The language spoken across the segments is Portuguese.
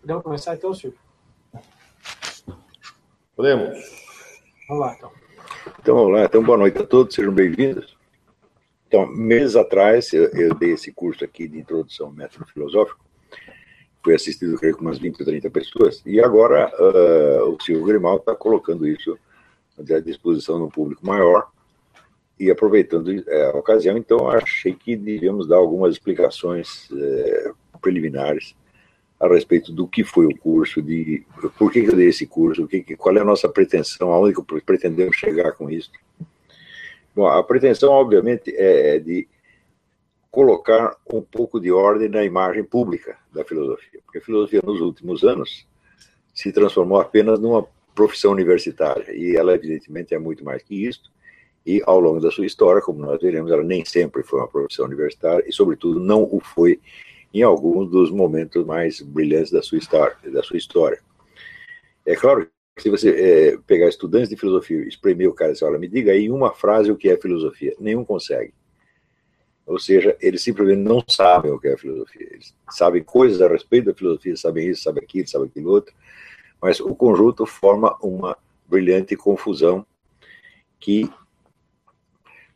Podemos começar então, Silvio? Podemos. Vamos lá, então. Então, vamos lá. Então, boa noite a todos, sejam bem-vindos. Então, meses atrás, eu, eu, dei esse curso aqui de introdução ao método filosófico. Fui assistido, creio, com umas 20 ou 30 pessoas. E agora, uh, o Silvio Grimaldo está colocando isso à disposição de um público maior. E aproveitando é, a ocasião, então, achei que devíamos dar algumas explicações é, preliminares a respeito do que foi o curso, de por que, eu dei esse curso, qual é a nossa pretensão, aonde que pretendemos chegar com isso. Bom, a pretensão, obviamente, é de colocar um pouco de ordem na imagem pública da filosofia, porque a filosofia, nos últimos anos, se transformou apenas numa profissão universitária, e ela, evidentemente, é muito mais que isso, e ao longo da sua história, como nós veremos, ela nem sempre foi uma profissão universitária, e, sobretudo, não o foi em alguns dos momentos mais brilhantes da sua história. Da sua história. É claro que se você é, pegar estudantes de filosofia e espremer o cara e dizer, olha, me diga aí em uma frase o que é filosofia, nenhum consegue. Ou seja, eles simplesmente não sabem o que é filosofia. Eles sabem coisas a respeito da filosofia, sabem isso, sabem aquilo, sabem aquilo outro, mas o conjunto forma uma brilhante confusão que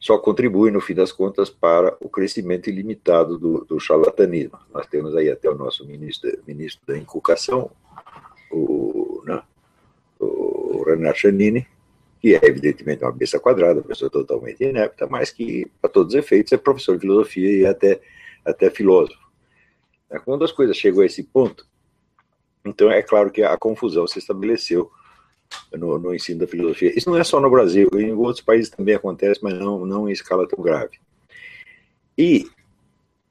só contribui, no fim das contas, para o crescimento ilimitado do, do charlatanismo. Nós temos aí até o nosso ministro, ministro da Inculcação, o, né, o Renato Chanini, que é evidentemente uma besta quadrada, uma pessoa totalmente inepta, mas que, para todos os efeitos, é professor de filosofia e até, até filósofo. Quando as coisas chegam a esse ponto, então é claro que a confusão se estabeleceu no, no, ensino da filosofia. Isso não é só no Brasil, em outros países também acontece, mas não, não em escala tão grave. E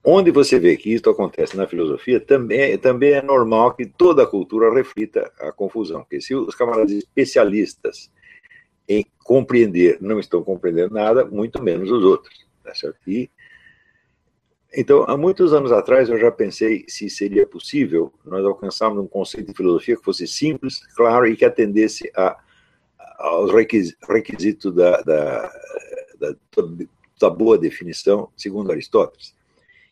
onde você vê que isso acontece na filosofia, também, também é normal que toda a cultura reflita a confusão. Porque se os camaradas especialistas em compreender não estão compreendendo nada, muito menos os outros. Tá certo? E então, há muitos anos atrás, eu já pensei se seria possível nós alcançarmos um conceito de filosofia que fosse simples, claro e que atendesse a, aos requisitos da, da, da, da boa definição, segundo Aristóteles,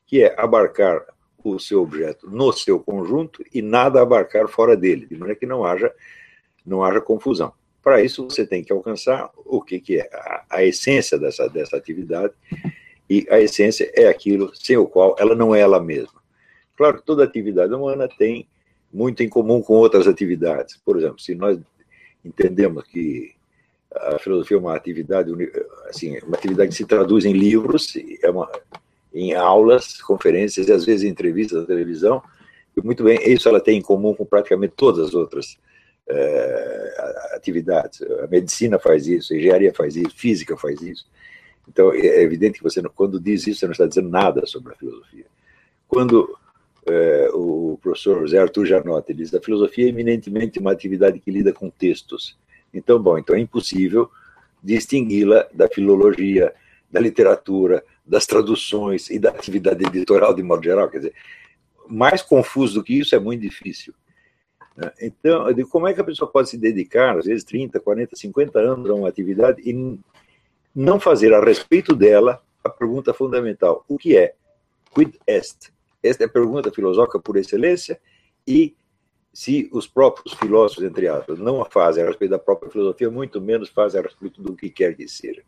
que é abarcar o seu objeto no seu conjunto e nada abarcar fora dele, de maneira que não haja, não haja confusão. Para isso, você tem que alcançar o que, que é a, a essência dessa, dessa atividade, e a essência é aquilo sem o qual ela não é ela mesma. Claro que toda atividade humana tem muito em comum com outras atividades. Por exemplo, se nós entendemos que a filosofia é uma atividade, assim, uma atividade que se traduz em livros, é uma, em aulas, conferências e às vezes entrevistas na televisão, e muito bem, isso ela tem em comum com praticamente todas as outras é, atividades. A medicina faz isso, a engenharia faz isso, física faz isso. Então, é evidente que você, quando diz isso, você não está dizendo nada sobre a filosofia. Quando é, o professor José Arthur Janotti diz que a filosofia é eminentemente uma atividade que lida com textos. Então, bom, então é impossível distingui-la da filologia, da literatura, das traduções e da atividade editorial de modo geral. Quer dizer, mais confuso do que isso é muito difícil. Né? Então, eu digo, como é que a pessoa pode se dedicar, às vezes 30, 40, 50 anos a uma atividade e não fazer a respeito dela a pergunta fundamental: o que é? Quid est? Esta é a pergunta filosófica por excelência e se os próprios filósofos, entre aspas, não a fazem a respeito da própria filosofia, muito menos fazem a respeito do que quer que seja.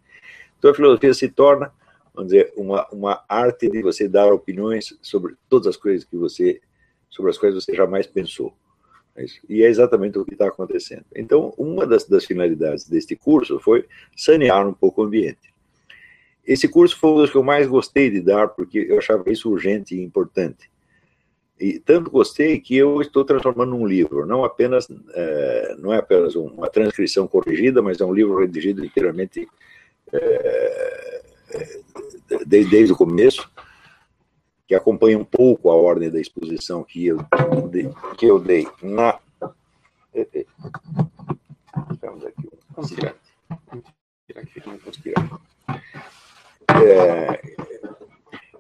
Então a filosofia se torna, vamos dizer, uma, uma arte de você dar opiniões sobre todas as coisas que você, sobre as quais você jamais pensou. É e é exatamente o que está acontecendo. Então, uma das, das, finalidades deste curso foi sanear um pouco o ambiente. Esse curso foi um dos que eu mais gostei de dar, porque eu achava isso urgente e importante. E tanto gostei que eu estou transformando num livro, não apenas é, não é apenas uma transcrição corrigida, mas é um livro redigido inteiramente é, desde, desde o começo, que acompanha um pouco a ordem da exposição que eu, que eu dei na. Estamos aqui, É,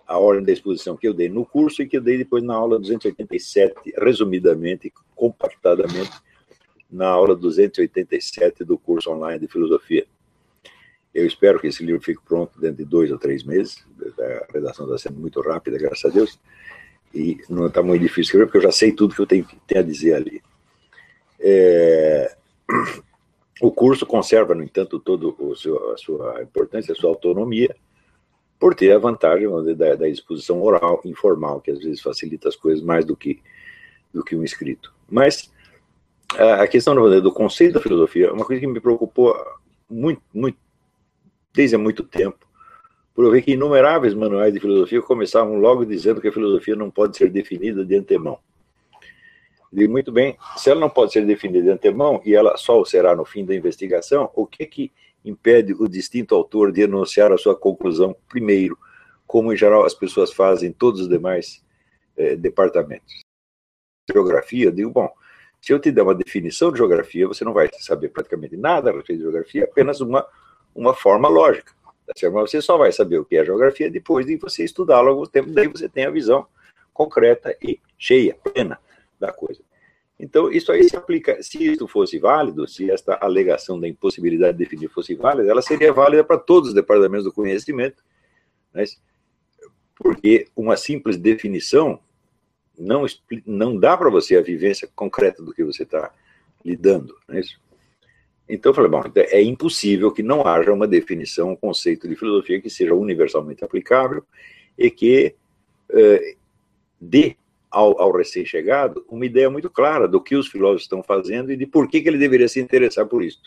a ordem da exposição que eu dei no curso e que eu dei depois na aula 287, resumidamente, compactadamente, na aula 287 do curso online de filosofia. Eu espero que esse livro fique pronto dentro de dois ou três meses. A redação está sendo muito rápida, graças a Deus. e não está muito difícil escrever, porque eu já sei tudo que eu tenho, tenho a dizer ali. É, o curso conserva, no entanto, todo o seu, a sua importância, a sua autonomia, por ter a vantagem da, da, exposição oral, informal, que às vezes facilita as coisas mais do que, do que um escrito. Mas a, a questão do, do conceito da filosofia é uma coisa que me preocupou muito, muito, desde há muito tempo, ver que inumeráveis manuais de filosofia começavam logo dizendo que a filosofia não pode ser definida de antemão. E muito bem, se ela não pode ser definida de antemão e ela só o será no fim da investigação, o que que impede o distinto autor de enunciar a sua conclusão primeiro, como em geral as pessoas fazem em todos os demais eh, departamentos? Geografia, eu digo, bom, se eu te der uma definição de geografia, você não vai saber praticamente nada a respeito de geografia, apenas uma, uma forma lógica. Mas você só vai saber o que é geografia depois de você estudá-lo algum tempo, daí você tem a visão concreta e cheia, plena da coisa. Então, isso aí se aplica, se isso fosse válido, se esta alegação da impossibilidade de definir fosse válida, ela seria válida para todos os departamentos do conhecimento, né? porque uma simples definição não, não dá para você a vivência concreta do que você está lidando. Não é isso? Então eu falei, bom, então é impossível que não haja uma definição, um conceito de filosofia que seja universalmente aplicável e que eh, dê ao, ao recém-chegado uma ideia muito clara do que os filósofos estão fazendo e de por que, que ele deveria se interessar por isso.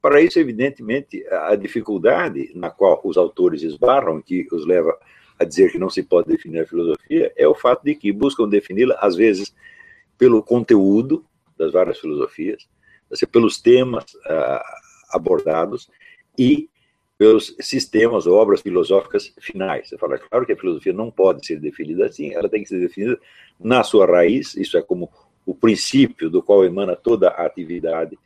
Para isso, evidentemente, a dificuldade na qual os autores esbarram, que os leva a dizer que não se pode definir a filosofia, é o fato de que buscam defini-la, às vezes, pelo conteúdo das várias filosofias, pelos temas uh, abordados e pelos sistemas ou obras filosóficas finais. Você fala, claro que a filosofia não pode ser definida assim, ela tem que ser definida na sua raiz, isso é como o princípio do qual emana toda a atividade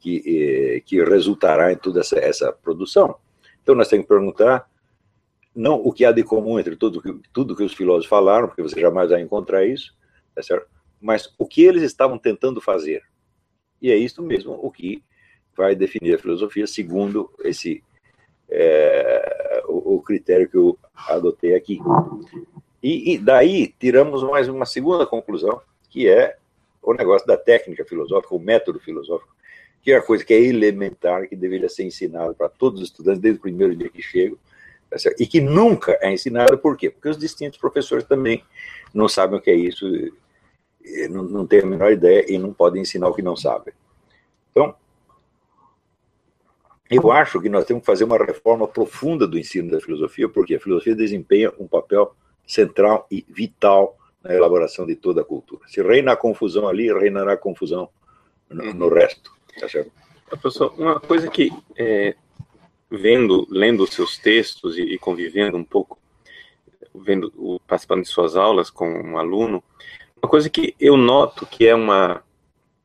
que, eh, que resultará em toda essa, essa produção. Então nós temos que perguntar não o que há de comum entre tudo que, tudo que os filósofos falaram, porque você jamais vai encontrar isso, tá certo? mas o que eles estavam tentando fazer. E é isso mesmo o que vai definir a filosofia, segundo esse é, o, o, critério que eu adotei aqui. E, e, daí tiramos mais uma segunda conclusão, que é o negócio da técnica filosófica, o método filosófico, que é a coisa que é elementar, que deveria ser ensinado para todos os estudantes desde o primeiro dia que chegam, tá e que nunca é ensinado, por quê? Porque os distintos professores também não sabem o que é isso, não, não têm a menor ideia e não podem ensinar o que não sabem. Então, eu acho que nós temos que fazer uma reforma profunda do ensino da filosofia, porque a filosofia desempenha um papel central e vital na elaboração de toda a cultura. Se reina a confusão ali, reinará a confusão no, no resto. Tá certo? Professor, uma coisa que, é, vendo, lendo os seus textos e, e, convivendo um pouco, vendo, participando de suas aulas com um aluno, uma coisa que eu noto que é uma,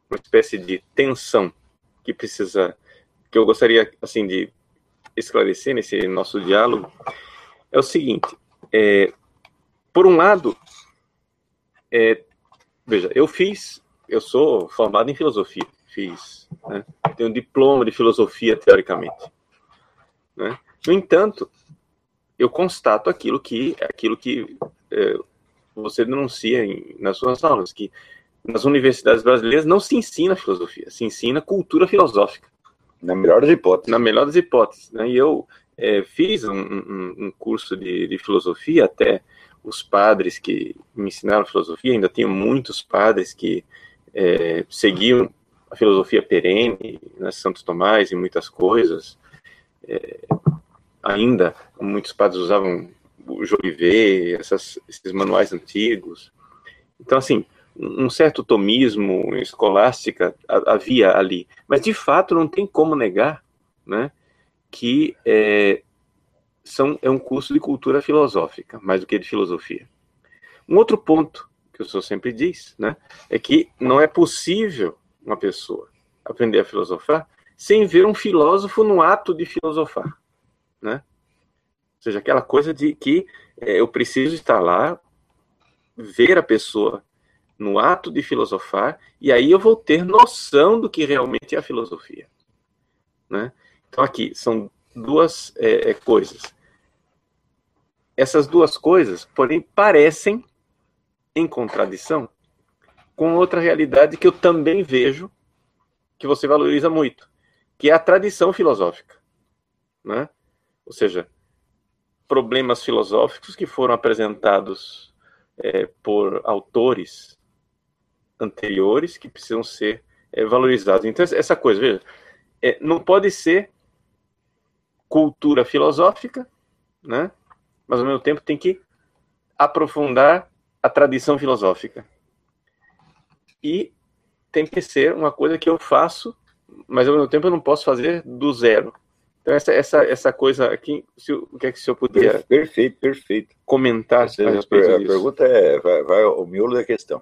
uma espécie de tensão que precisa, que eu gostaria, assim, de esclarecer nesse nosso diálogo, é o seguinte, é, por um lado, é, veja, eu fiz, eu sou formado em filosofia, fiz, né, tenho um diploma de filosofia, teoricamente, né, no entanto, eu constato aquilo que, aquilo que é, você denuncia em, nas suas aulas, que nas universidades brasileiras não se ensina filosofia, se ensina cultura filosófica. Na melhor das hipóteses. Na melhor das hipóteses. Né? E eu é, fiz um, um, um curso de, de, filosofia, até os padres que me ensinaram filosofia, ainda tenho muitos padres que é, seguiam a filosofia perene, né, Santo Tomás e muitas coisas. É, ainda, muitos padres usavam Jolivet, essas, esses manuais antigos. Então, assim, um certo tomismo escolástica havia ali, mas de fato não tem como negar, né, que é, são, é um curso de cultura filosófica, mais do que de filosofia. Um outro ponto que o senhor sempre diz, né, é que não é possível uma pessoa aprender a filosofar sem ver um filósofo no ato de filosofar, né? Ou seja, aquela coisa de que é, eu preciso estar lá, ver a pessoa no ato de filosofar, e aí eu vou ter noção do que realmente é a filosofia. Né? Então, aqui são duas é, é, coisas. Essas duas coisas, porém, parecem em contradição com outra realidade que eu também vejo que você valoriza muito, que é a tradição filosófica, né? Ou seja, problemas filosóficos que foram apresentados é, por autores anteriores que precisam ser é, valorizados. Então, essa coisa, veja, é, não pode ser cultura filosófica, né? mas ao mesmo tempo tem que aprofundar a tradição filosófica. E tem que ser uma coisa que eu faço, mas ao mesmo tempo eu não posso fazer do zero. Então, essa, essa, essa coisa aqui, se, o que é que o senhor podia. Perfeito, perfeito. Comentar Você, a, a pergunta é: vai, vai ao miolo da questão.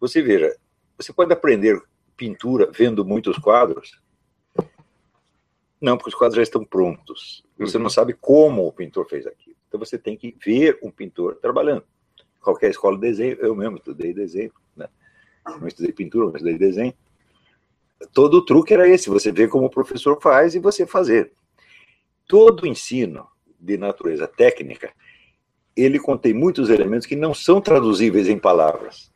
Você veja, você pode aprender pintura vendo muitos quadros? Não, porque os quadros já estão prontos. Você uhum. não sabe como o pintor fez aquilo. Então você tem que ver um pintor trabalhando. Qualquer escola de desenho, eu mesmo estudei desenho, né? não estudei pintura, mas estudei desenho. Todo o truque era esse: você vê como o professor faz e você fazer. Todo ensino de natureza técnica, ele contém muitos elementos que não são traduzíveis em palavras.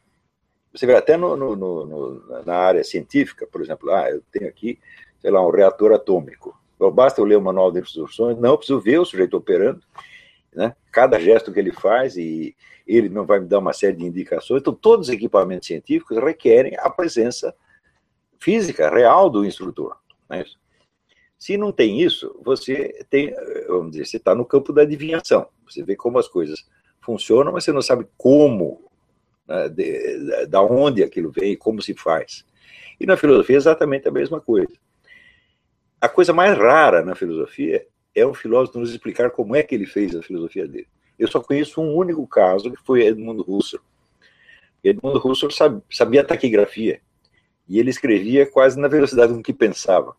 Você vê até no, no, no, na área científica, por exemplo, ah, eu tenho aqui, sei lá, um reator atômico. Então, basta eu ler o manual de instruções, não, preciso ver o sujeito operando, né? cada gesto que ele faz, e ele não vai me dar uma série de indicações. Então, todos os equipamentos científicos requerem a presença física, real do instrutor. Né? Se não tem isso, você tem, vamos dizer, você está no campo da adivinhação. Você vê como as coisas funcionam, mas você não sabe como né, de, da onde aquilo vem, como se faz. E na filosofia é exatamente a mesma coisa. A coisa mais rara na filosofia é um filósofo nos explicar como é que ele fez a filosofia dele. Eu só conheço um único caso, que foi Edmund Husserl. Edmund Husserl sabia taquigrafia, e ele escrevia quase na velocidade com que pensava.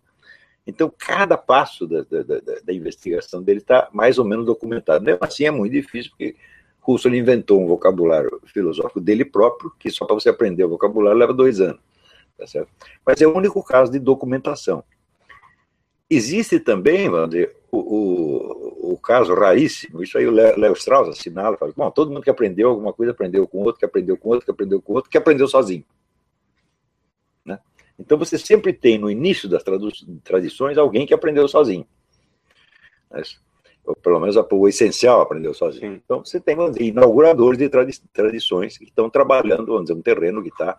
Então, cada passo da, da, da, da investigação dele está mais ou menos documentado. Mesmo assim, é muito difícil, porque Husserl inventou um vocabulário filosófico dele próprio, que só para você aprender o vocabulário leva dois anos. Tá certo? Mas é o único caso de documentação. Existe também, dizer, o, o, o caso raríssimo, isso aí o Léo Strauss assinala, fala, bom, todo mundo que aprendeu alguma coisa aprendeu com outro, que aprendeu com outro, que aprendeu com outro, que aprendeu sozinho. Então você sempre tem no início das tradições alguém que aprendeu sozinho. Mas, ou pelo menos o essencial aprendeu sozinho. Sim. Então, você tem dizer, inauguradores de tradi tradições que estão trabalhando, vamos dizer, um terreno que está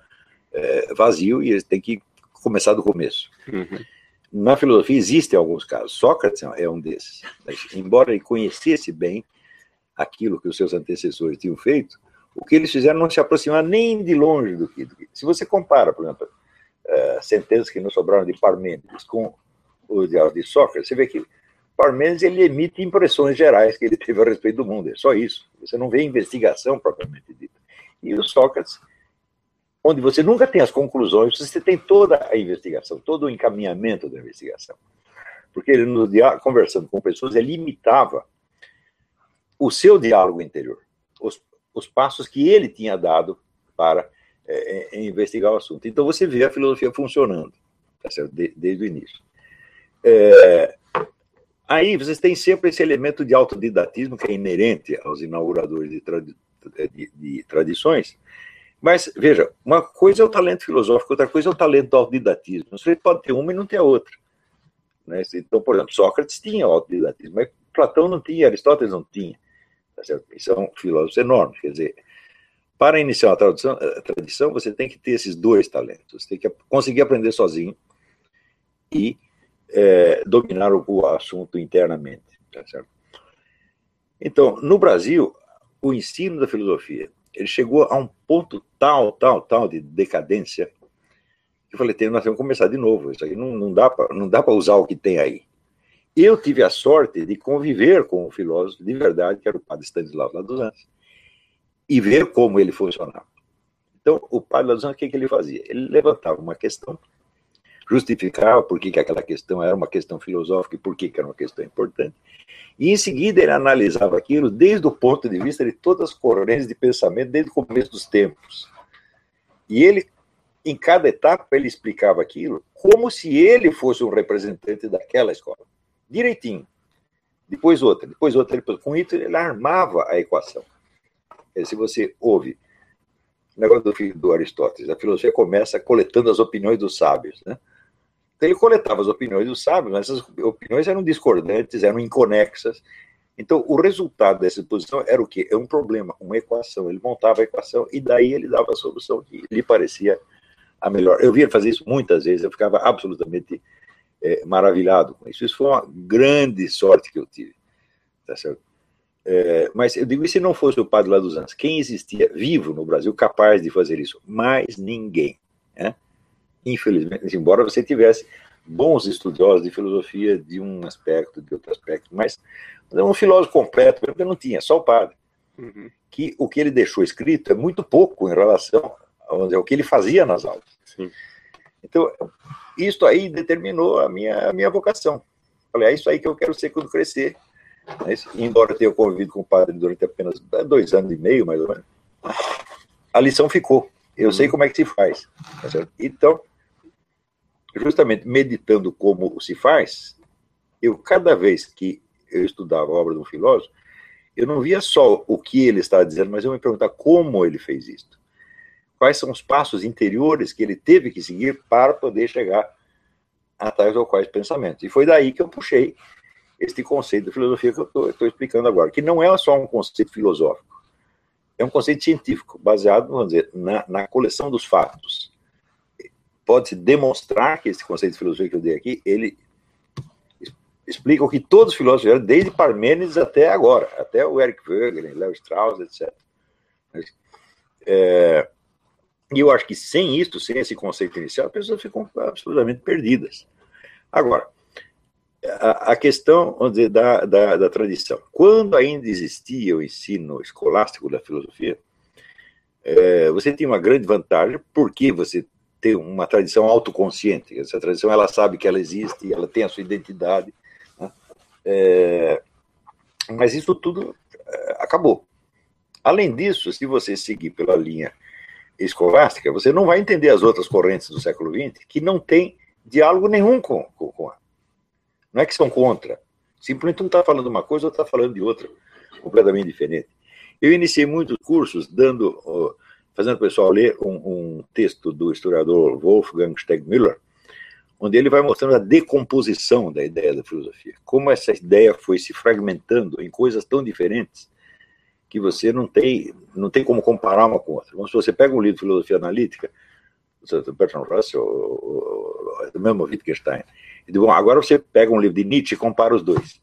é, vazio e eles têm que começar do começo. Uhum. Na filosofia existem alguns casos. Sócrates é um desses. Embora ele conhecesse bem aquilo que os seus antecessores tinham feito, o que eles fizeram não se aproximar nem de longe do que. Do que. Se você compara, por exemplo, uh, sentenças que não sobraram de Parmênides com o de Sócrates, você vê que Parmênides ele emite impressões gerais que ele teve a respeito do mundo, é só isso. Você não vê investigação propriamente dita. E o Sócrates, onde você nunca tem as conclusões, você tem toda a investigação, todo o encaminhamento da investigação. Porque ele, no dia, conversando com pessoas, ele imitava o seu diálogo interior, os, os passos que ele tinha dado para é, é, investigar o assunto. Então você vê a filosofia funcionando, tá certo? De, desde o início. É, Aí vocês têm sempre esse elemento de autodidatismo que é inerente aos inauguradores de, tradi de, de tradições. Mas, veja, uma coisa é o talento filosófico, outra coisa é o talento do autodidatismo. Você pode ter uma e não ter a outra. Né? Então, por exemplo, Sócrates tinha autodidatismo, mas Platão não tinha, Aristóteles não tinha. Tá são filósofos enormes. Quer dizer, para iniciar uma tradição, a tradição, você tem que ter esses dois talentos. Você tem que conseguir aprender sozinho e é, dominar o, o, assunto internamente. Tá certo? Então, no Brasil, o ensino da filosofia ele chegou a um ponto tal, tal, tal de decadência que eu falei, nós temos que começar de novo. Isso aí não, não dá para usar o que tem aí. Eu tive a sorte de conviver com um filósofo de verdade, que era o padre Stanislau lá dos Anjos, e ver como ele funcionava. Então, o padre Anjos, o que, que ele fazia? Ele levantava uma questão justificava por que, que aquela questão era uma questão filosófica e por que, que era uma questão importante. E em seguida ele analisava aquilo desde o ponto de vista de todas as correntes de pensamento, desde o começo dos tempos. E ele, em cada etapa, ele explicava aquilo como se ele fosse um representante daquela escola. Direitinho. Depois outra, depois outra. Depois, com isso, ele armava a equação. Se você ouve o negócio do, do Aristóteles. A filosofia começa coletando as opiniões dos sábios, né? Então, ele coletava as opiniões dos sábios, mas essas opiniões eram discordantes, eram inconexas. Então, o resultado dessa exposição era o quê? É um problema, uma equação. Ele montava a equação e daí ele dava a solução que lhe parecia a melhor. Eu vi ele fazer isso muitas vezes, eu ficava absolutamente é, maravilhado com isso. Isso foi uma grande sorte que eu tive. Tá certo? É, mas eu digo, e se não fosse o padre lá dos anos? Quem existia vivo no Brasil capaz de fazer isso? Mais ninguém. Né? Infelizmente, embora você tivesse bons estudiosos de filosofia de um aspecto, de outro aspecto, mas um filósofo completo eu não tinha, só o padre. Uhum. Que o que ele deixou escrito é muito pouco em relação ao que ele fazia nas aulas. Sim. Então, isso aí determinou a minha, a minha vocação. Falei, é isso aí que eu quero ser quando crescer. Mas, embora eu tenha convivido com o padre durante apenas dois anos e meio, mais ou menos, a lição ficou. Eu uhum. sei como é que se faz. Tá então, justamente meditando como se faz, eu cada vez que eu estudava a obra de um filósofo, eu não via só o que ele estava dizendo, mas eu me perguntava como ele fez isso. Quais são os passos interiores que ele teve que seguir para poder chegar a tais ou quais pensamentos. E foi daí que eu puxei este conceito de filosofia que eu estou explicando agora, que não é só um conceito filosófico, é um conceito científico, baseado, vamos dizer, na, na coleção dos fatos pode-se demonstrar que esse conceito de filosofia que eu dei aqui, ele explica o que todos os filósofos fizeram, desde Parmênides até agora, até o Eric Wegener, Leo Strauss, etc. É, e eu acho que sem isso, sem esse conceito inicial, as pessoas ficam absolutamente perdidas. Agora, a, questão dizer, da, da, da, tradição. Quando ainda existia o ensino escolástico da filosofia, é, você tinha uma grande vantagem, porque você ter uma tradição autoconsciente. Essa tradição ela sabe que ela existe, ela tem a sua identidade. Né? É, mas isso tudo é, acabou. Além disso, se você seguir pela linha escolástica, você não vai entender as outras correntes do século XX que não tem diálogo nenhum com, com, com a. Não é que são contra. Simplesmente um está falando uma coisa, outro está falando de outra, completamente diferente. Eu iniciei muitos cursos dando fazendo o pessoal ler um, um texto do historiador Wolfgang Stegmüller, onde ele vai mostrando a decomposição da ideia da filosofia, como essa ideia foi se fragmentando em coisas tão diferentes que você não tem, não tem como comparar uma com outra. Então, se você pega um livro de filosofia analítica, Bertrand Russell, do mesmo Wittgenstein, bom, agora você pega um livro de Nietzsche e compara os dois.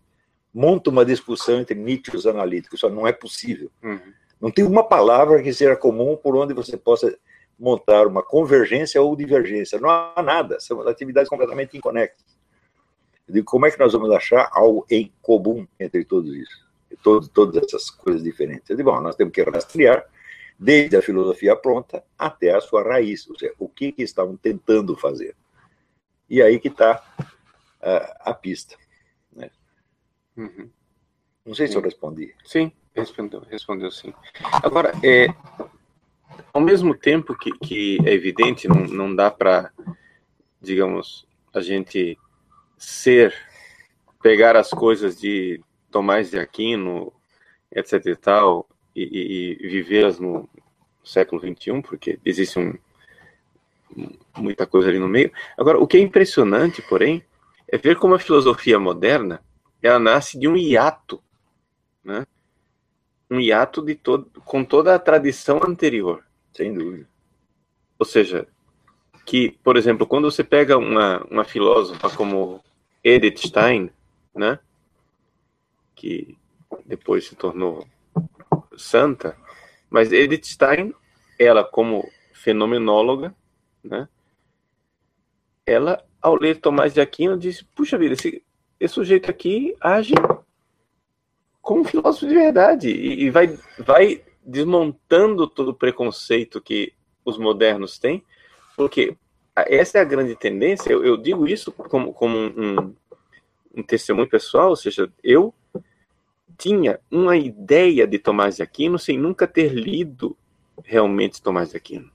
Monta uma discussão entre Nietzsche e os analíticos, isso não é possível. Uhum. Não tem uma palavra que seja comum por onde você possa montar uma convergência ou divergência. Não há nada, são atividades completamente inconexas. Eu digo, como é que nós vamos achar algo em comum entre todos isso? Todo, todas essas coisas diferentes. Eu digo, bom, nós temos que rastrear desde a filosofia pronta até a sua raiz, ou seja, o que, que estavam tentando fazer. E aí que está a pista. Né? Uhum. Não sei se eu respondi. Sim. Respondeu, respondeu sim. Agora, é, ao mesmo tempo que, que é evidente, não, não dá para, digamos, a gente ser, pegar as coisas de Tomás de Aquino, etc e tal, e, e, e vivê-las no século XXI, porque existe um, muita coisa ali no meio. Agora, o que é impressionante, porém, é ver como a filosofia moderna ela nasce de um hiato, né? um hiato de todo, com toda a tradição anterior. Sem dúvida. Ou seja, que, por exemplo, quando você pega uma, uma filósofa como Edith Stein, né, que depois se tornou santa, mas Edith Stein, ela como fenomenóloga, né, ela, ao ler Tomás de Aquino, disse, puxa vida, esse, esse sujeito aqui age como filósofo de verdade e, e vai, vai desmontando todo o preconceito que os modernos têm, porque essa é a grande tendência. Eu, eu digo isso como, como um, um, testemunho pessoal, ou seja, eu tinha uma ideia de Tomás de Aquino sem nunca ter lido realmente Tomás de Aquino.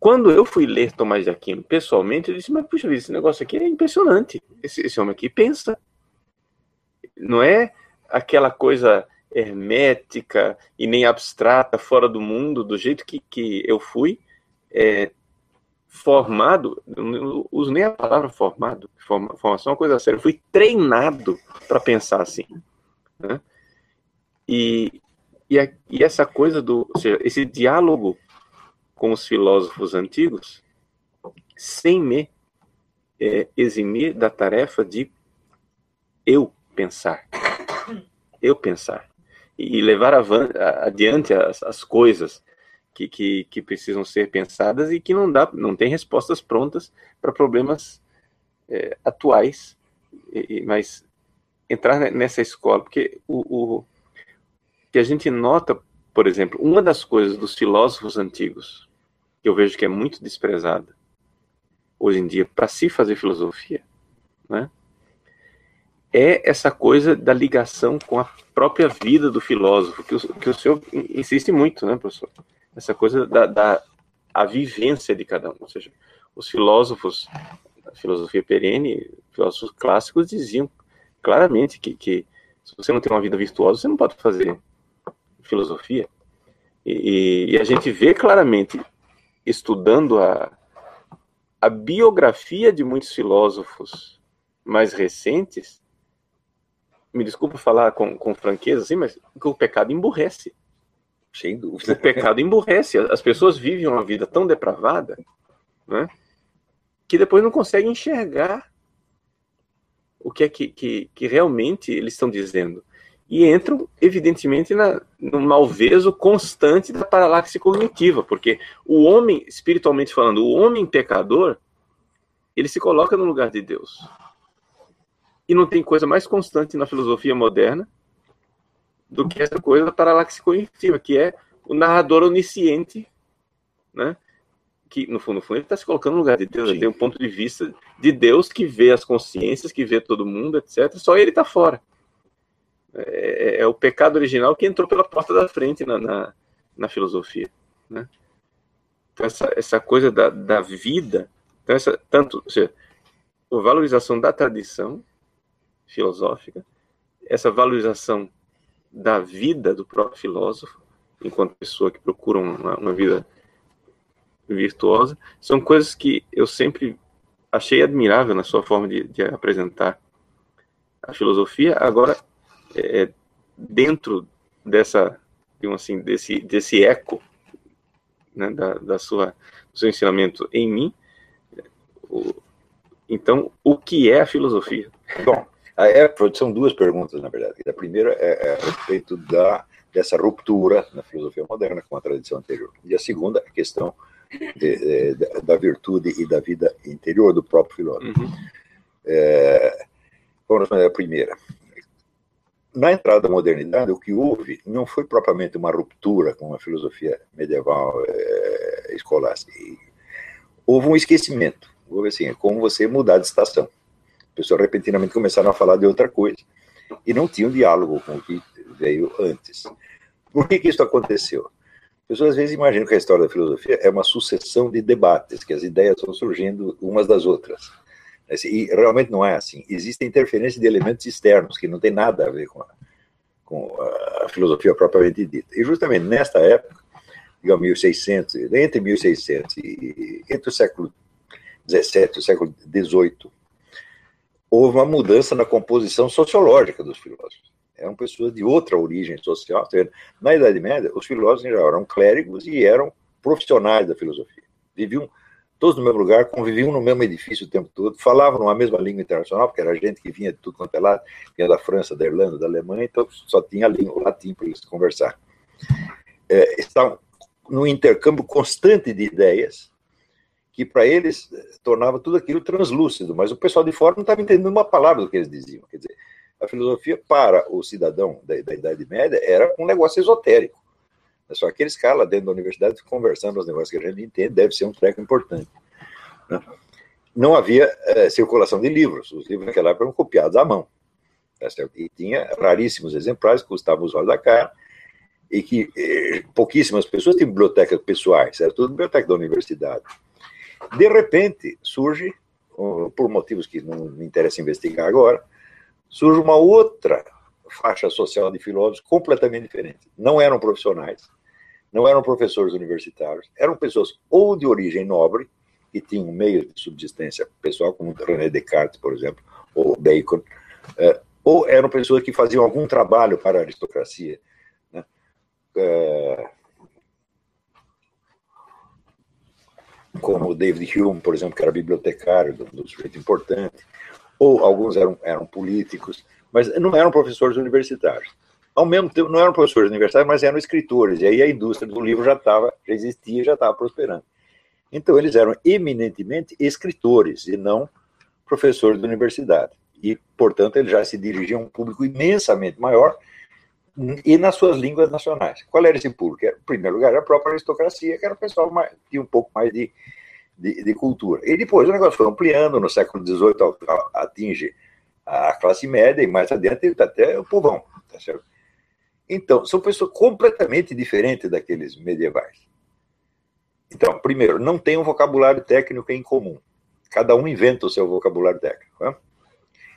Quando eu fui ler Tomás de Aquino pessoalmente, eu disse, mas puxa vida, esse negócio aqui é impressionante. Esse, esse homem aqui pensa. Não é aquela coisa hermética e nem abstrata, fora do mundo, do jeito que, que eu fui, é, formado, não uso nem a palavra formado, formação é uma coisa séria, eu fui treinado para pensar assim. Né? E, e, a, e, essa coisa do, ou seja, esse diálogo com os filósofos antigos, sem me é, eximir da tarefa de eu pensar. Eu pensar. E levar adiante as, as coisas que, que, que, precisam ser pensadas e que não dá, não tem respostas prontas para problemas é, atuais. E, mas entrar nessa escola, porque o, o que a gente nota, por exemplo, uma das coisas dos filósofos antigos eu vejo que é muito desprezada hoje em dia para se fazer filosofia, né? É essa coisa da ligação com a própria vida do filósofo, que o, que o senhor insiste muito, né, professor? Essa coisa da, da a vivência de cada um. Ou seja, os filósofos da filosofia perene, filósofos clássicos, diziam claramente que, que se você não tem uma vida virtuosa, você não pode fazer filosofia. E, e a gente vê claramente, estudando a, a biografia de muitos filósofos mais recentes, me desculpa falar com, com franqueza, assim, mas o pecado emburrece. Sem dúvida. O pecado emburrece. As pessoas vivem uma vida tão depravada, né, que depois não conseguem enxergar o que é que, que, que realmente eles estão dizendo. E entram, evidentemente, na, no malveso constante da paralaxe cognitiva, porque o homem, espiritualmente falando, o homem pecador, ele se coloca no lugar de Deus. E não tem coisa mais constante na filosofia moderna do que essa coisa da paralaxe cognitiva, que é o narrador onisciente, né? que no fundo, no fundo ele está se colocando no lugar de Deus, Sim. ele tem um ponto de vista de Deus que vê as consciências, que vê todo mundo, etc. Só ele está fora. É, é, o pecado original que entrou pela porta da frente na, na, na filosofia. Né? Então, essa, essa coisa da, da vida, então essa, tanto ou seja, a valorização da tradição filosófica, essa valorização da vida do próprio filósofo, enquanto pessoa que procura uma, uma vida virtuosa, são coisas que eu sempre achei admirável na sua forma de, de apresentar a filosofia. Agora, é, dentro dessa, assim, desse, desse eco né, da, da sua, do seu ensinamento em mim, o, então, o que é a filosofia? Bom, é, são duas perguntas, na verdade. A primeira é, é a respeito da, dessa ruptura na filosofia moderna com a tradição anterior. E a segunda é a questão de, de, da virtude e da vida interior do próprio filósofo. Uhum. É, vamos responder a primeira. Na entrada da modernidade, o que houve não foi propriamente uma ruptura com a filosofia medieval é, escolástica. Houve um esquecimento. Houve assim, é como você mudar de estação. As pessoas repentinamente começaram a falar de outra coisa e não tinham diálogo com o que veio antes. Por que, que isso aconteceu? pessoas às vezes imaginam que a história da filosofia é uma sucessão de debates, que as ideias vão surgindo umas das outras. E realmente não é assim. Existe interferência de elementos externos que não tem nada a ver com a, com a filosofia propriamente dita. E justamente nesta época, digamos 1600, entre 1600 e entre o século 17 e o século 18, houve uma mudança na composição sociológica dos filósofos eram pessoas de outra origem social. Na Idade Média, os filósofos eram clérigos e eram profissionais da filosofia. Viviam todos no mesmo lugar, conviviam no mesmo edifício o tempo todo, falavam numa mesma língua internacional, porque era gente que vinha de tudo quanto é lado, vinha da França, da Irlanda, da Alemanha, então só tinha a língua, o latim para eles conversar. É, estavam num intercâmbio constante de ideias, que para eles tornava tudo aquilo translúcido, mas o pessoal de fora não estava entendendo uma palavra do que eles diziam. Quer dizer, a filosofia para o cidadão da, da Idade Média era um negócio esotérico. É só aqueles caras lá dentro da universidade conversando os negócios que a gente entende, deve ser um treco importante. Né? Não havia é, circulação de livros, os livros naquela época eram copiados à mão. Tá e tinha raríssimos exemplares que custavam os olhos da cara, e que eh, pouquíssimas pessoas tinham bibliotecas pessoais, era tudo biblioteca da universidade. De repente, surge, por motivos que não me interessa investigar agora, surge uma outra faixa social de filósofos completamente diferente. Não eram profissionais, não eram professores universitários, eram pessoas ou de origem nobre, que tinham meio de subsistência pessoal, como René Descartes, por exemplo, ou Bacon, é, ou eram pessoas que faziam algum trabalho para a aristocracia. Né? É, como David Hume, por exemplo, que era bibliotecário do, do sujeito importante, ou alguns eram, eram políticos, mas não eram professores universitários. Ao mesmo tempo, não eram professores universitários, mas eram escritores, e aí a indústria do livro já estava, já existia, já estava prosperando. Então, eles eram eminentemente escritores e não professores da universidade. E, portanto, eles já se dirigiam a um público imensamente maior e nas suas línguas nacionais. Qual era esse público? Em primeiro lugar, a própria aristocracia, que era o pessoal mais, tinha um pouco mais de, de, de, cultura. E depois o negócio foi ampliando, no século XVIII atinge a classe média e mais adiante até o povão. Tá certo? Então, são pessoas completamente diferentes daqueles medievais. Então, primeiro, não tem um vocabulário técnico em comum. Cada um inventa o seu vocabulário técnico. Né?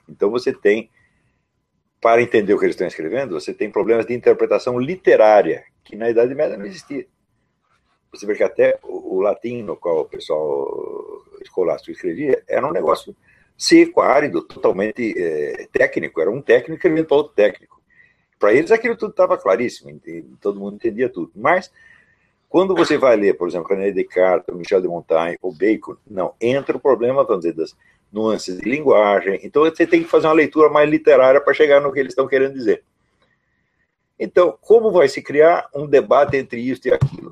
Então, você tem, para entender o que eles estão escrevendo, você tem problemas de interpretação literária, que na Idade Média não existia. Você vê que até o, latim no qual o pessoal escolástico escrevia era um negócio seco, árido, totalmente é, técnico. Era um técnico que inventou outro técnico. Para eles aquilo tudo estava claríssimo, todo mundo entendia tudo. Mas quando você vai ler, por exemplo, René Descartes, Michel de Montaigne ou Bacon, não, entra o problema, vamos dizer, das nuances de linguagem. Então você tem que fazer uma leitura mais literária para chegar no que eles estão querendo dizer. Então, como vai se criar um debate entre isso e aquilo?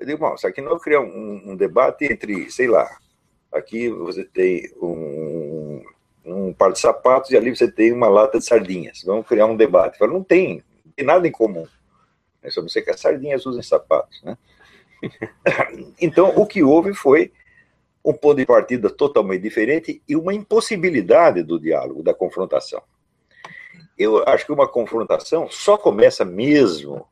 Eu digo, bom, isso aqui não criar um, um debate entre, sei lá, aqui você tem um, um par de sapatos e ali você tem uma lata de sardinhas. Vamos criar um debate. Não tem, não tem nada em comum. É só não sei que as sardinhas usem sapatos, né? Então, o que houve foi um ponto de partida totalmente diferente e uma impossibilidade do diálogo, da confrontação. Eu acho que uma confrontação só começa mesmo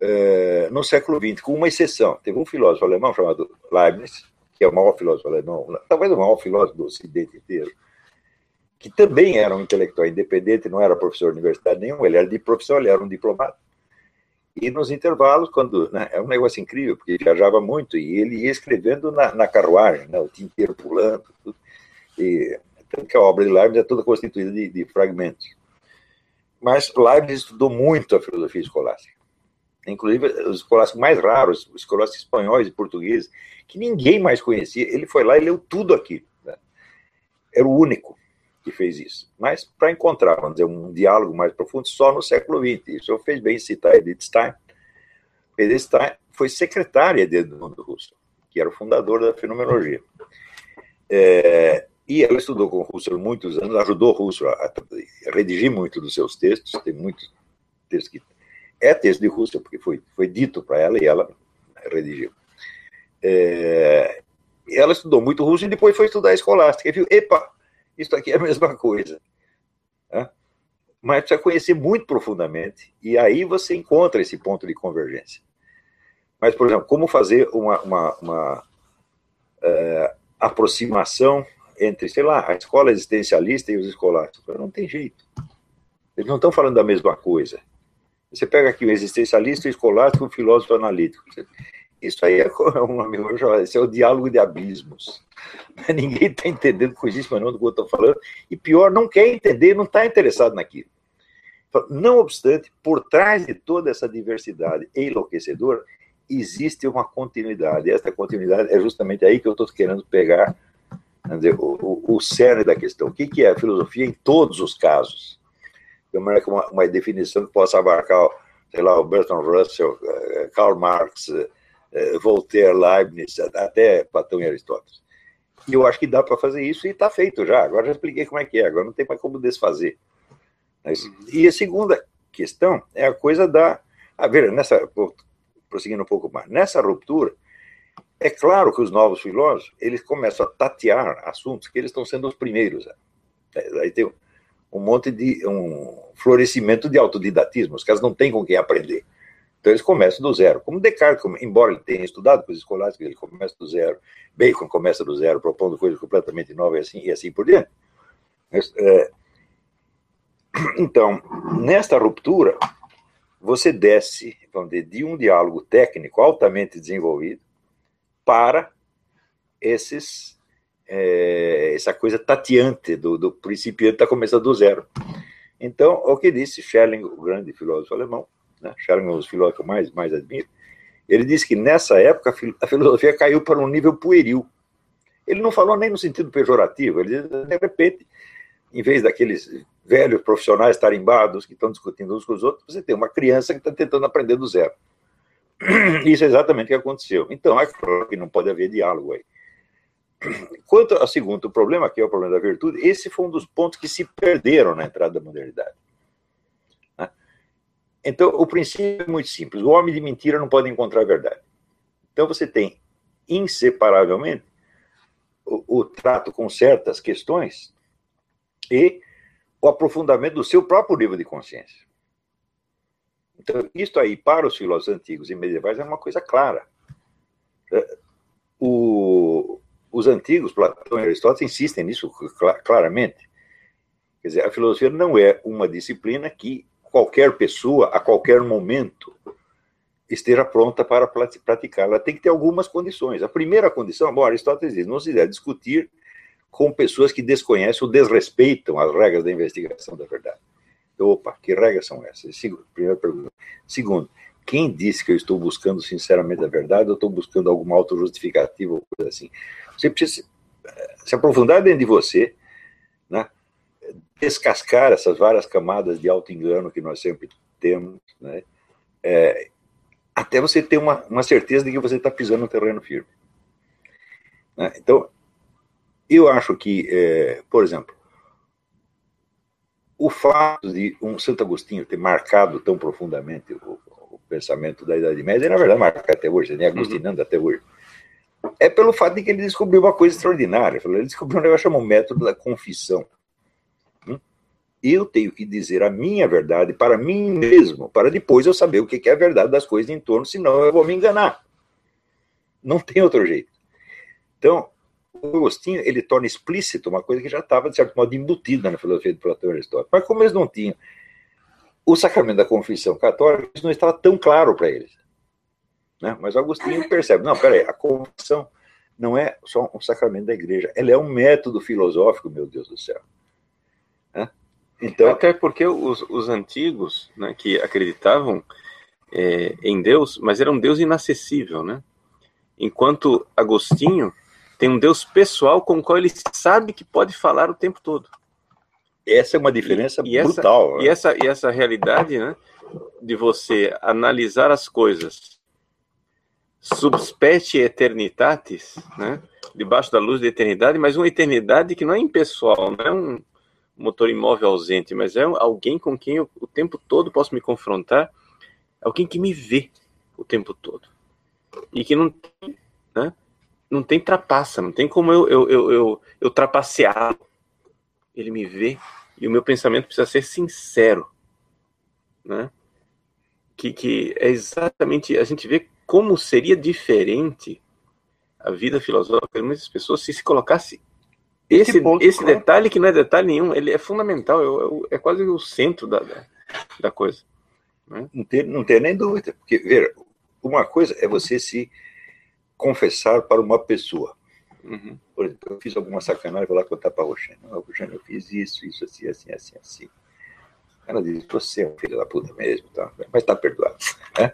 é, no século XX, com uma exceção. Teve um filósofo alemão chamado Leibniz, que é o maior filósofo alemão, talvez o maior filósofo do Ocidente inteiro, que também era um intelectual independente, não era professor universitário nenhum, ele era de profissão, ele era um diplomata. E nos intervalos, quando né, é um negócio incrível, porque viajava muito e ele ia escrevendo na, na carruagem, né, o dia inteiro pulando. Tudo. E, tanto que a obra de Leibniz é toda constituída de, de fragmentos. Mas Leibniz estudou muito a filosofia escolástica. Inclusive, os escolásticos mais raros, os escolásticos espanhóis e portugueses, que ninguém mais conhecia, ele foi lá e leu tudo aquilo. Né? Era o único que fez isso. Mas para encontrar, vamos dizer, um diálogo mais profundo, só no século XX. Isso eu fez bem citar Edith Stein. Edith Stein foi secretária de Edmundo Husserl, que era o fundador da fenomenologia. É, e ela estudou com Husserl muitos anos, ajudou Husserl a, a redigir muito dos seus textos, tem muitos textos que é texto de Husserl, porque foi, foi dito para ela e ela redigiu. É, ela estudou muito Husserl e depois foi estudar escolástica e viu, epa, isso aqui é a mesma coisa. Né? Mas precisa conhecer muito profundamente, e aí você encontra esse ponto de convergência. Mas, por exemplo, como fazer uma, uma, uma uh, aproximação entre, sei lá, a escola existencialista e os escolásticos? Não tem jeito. Eles não estão falando da mesma coisa. Você pega aqui o existencialista, o escolástico, o filósofo analítico. Isso aí é, um amigo esse é o diálogo de abismos. Ninguém está entendendo coisíssima não do que eu estou falando, e pior, não quer entender, não está interessado naquilo. Não obstante, por trás de toda essa diversidade enlouquecedora, existe uma continuidade. E essa continuidade é justamente aí que eu estou querendo pegar dizer, o, o, o cerne da questão. O que, que é a filosofia em todos os casos? De uma, uma definição que possa abarcar, sei lá, o Bertrand Russell, eh, Karl Marx, eh, Voltaire, Leibniz, até Platão e Aristóteles. E eu acho que dá para fazer isso e está feito já. Agora já expliquei como é que é, agora não tem mais como desfazer. E a segunda questão é a coisa da. A ver, nessa. Prosseguindo um pouco mais. Nessa ruptura, é claro que os novos filósofos eles começam a tatear assuntos que eles estão sendo os primeiros. Né? Aí tem um monte de. um florescimento de autodidatismo. Os caras não têm com quem aprender. Então eles começam do zero. Como Descartes, embora ele tenha estudado coisas escolásticas, ele começa do zero. Bacon começa do zero, propondo coisas completamente novas e assim, e assim por diante. É, Então, nesta ruptura, você desce, vamos dizer, de um diálogo técnico altamente desenvolvido para esses é, essa coisa tateante do, do principiante está começando do zero. Então, o que disse Schelling, o grande filósofo alemão, né? É um dos filósofos que eu mais, mais admiro, ele disse que nessa época a filosofia caiu para um nível pueril. Ele não falou nem no sentido pejorativo, ele disse, de repente, em vez daqueles velhos profissionais tarimbados que estão discutindo uns com os outros, você tem uma criança que está tentando aprender do zero. Isso é exatamente o que aconteceu. Então, é claro que não pode haver diálogo aí. Quanto ao segundo problema, que é o problema da virtude, esse foi um dos pontos que se perderam na entrada da modernidade. Então, o princípio é muito simples: o homem de mentira não pode encontrar a verdade. Então, você tem inseparavelmente o, o trato com certas questões e o aprofundamento do seu próprio nível de consciência. Então, isso aí, para os filósofos antigos e medievais, é uma coisa clara. É, o, os antigos, Platão e Aristóteles, insistem nisso claramente. Quer dizer, a filosofia não é uma disciplina que qualquer pessoa, a qualquer momento, esteja pronta para praticar. Ela tem que ter algumas condições. A primeira condição, bom, Aristóteles diz, não se deve discutir com pessoas que desconhecem ou desrespeitam as regras da investigação da verdade. Então, opa, que regras são essas? Primeira pergunta. Segundo, quem disse que eu estou buscando sinceramente a verdade ou estou buscando alguma autojustificativa ou coisa assim? Você precisa se aprofundar dentro de você? Descascar essas várias camadas de auto-engano que nós sempre temos, né? É, até você ter uma, uma certeza de que você está pisando no terreno firme. Né? Então, eu acho que, é, por exemplo, o fato de um Santo Agostinho ter marcado tão profundamente o, o pensamento da Idade Média, na verdade marca até hoje, nem agostinando uhum. até hoje, é pelo fato de que ele descobriu uma coisa extraordinária. Ele descobriu um negócio chamado método da confissão. Eu tenho que dizer a minha verdade para mim mesmo, para depois eu saber o que é a verdade das coisas em torno, senão eu vou me enganar. Não tem outro jeito. Então, o Agostinho, ele torna explícito uma coisa que já estava, de certo modo, embutida na filosofia de Platão e Aristóteles. Mas como eles não tinham o sacramento da confissão católica, isso não estava tão claro para eles. Né? Mas Agostinho percebe, não, peraí, a confissão não é só um sacramento da igreja, ela é um método filosófico, meu Deus do céu. Então, Até porque os, os antigos, né, que acreditavam é, em Deus, mas era um Deus inacessível, né? Enquanto Agostinho tem um Deus pessoal com o qual ele sabe que pode falar o tempo todo. Essa é uma diferença e, e brutal. Essa, né? E, essa, e essa realidade, né, de você analisar as coisas subspecie eternitatis, né? debaixo da luz da eternidade, mas uma eternidade que não é impessoal, não é um motor imóvel ausente, mas é alguém com quem eu o tempo todo posso me confrontar, alguém que me vê o tempo todo e que não tem, né? não tem trapaça, não tem como eu, eu, eu, eu, eu trapacear. Ele me vê e o meu pensamento precisa ser sincero, né? Que, que é exatamente a gente vê como seria diferente a vida filosófica de muitas pessoas se se colocasse esse, esse, ponto, esse detalhe que não é detalhe nenhum, ele é fundamental, é, é, é quase o centro da, da, da coisa. Né? Não, tem, não tem nem dúvida, porque, ver, uma coisa é você se confessar para uma pessoa. Uhum. Por exemplo, eu fiz alguma sacanagem, vou lá contar para a Roxane. Oh, Roxane, eu fiz isso, isso, assim, assim, assim, assim. Ela diz, você é um filho da puta mesmo, tá? mas está perdoado. Né?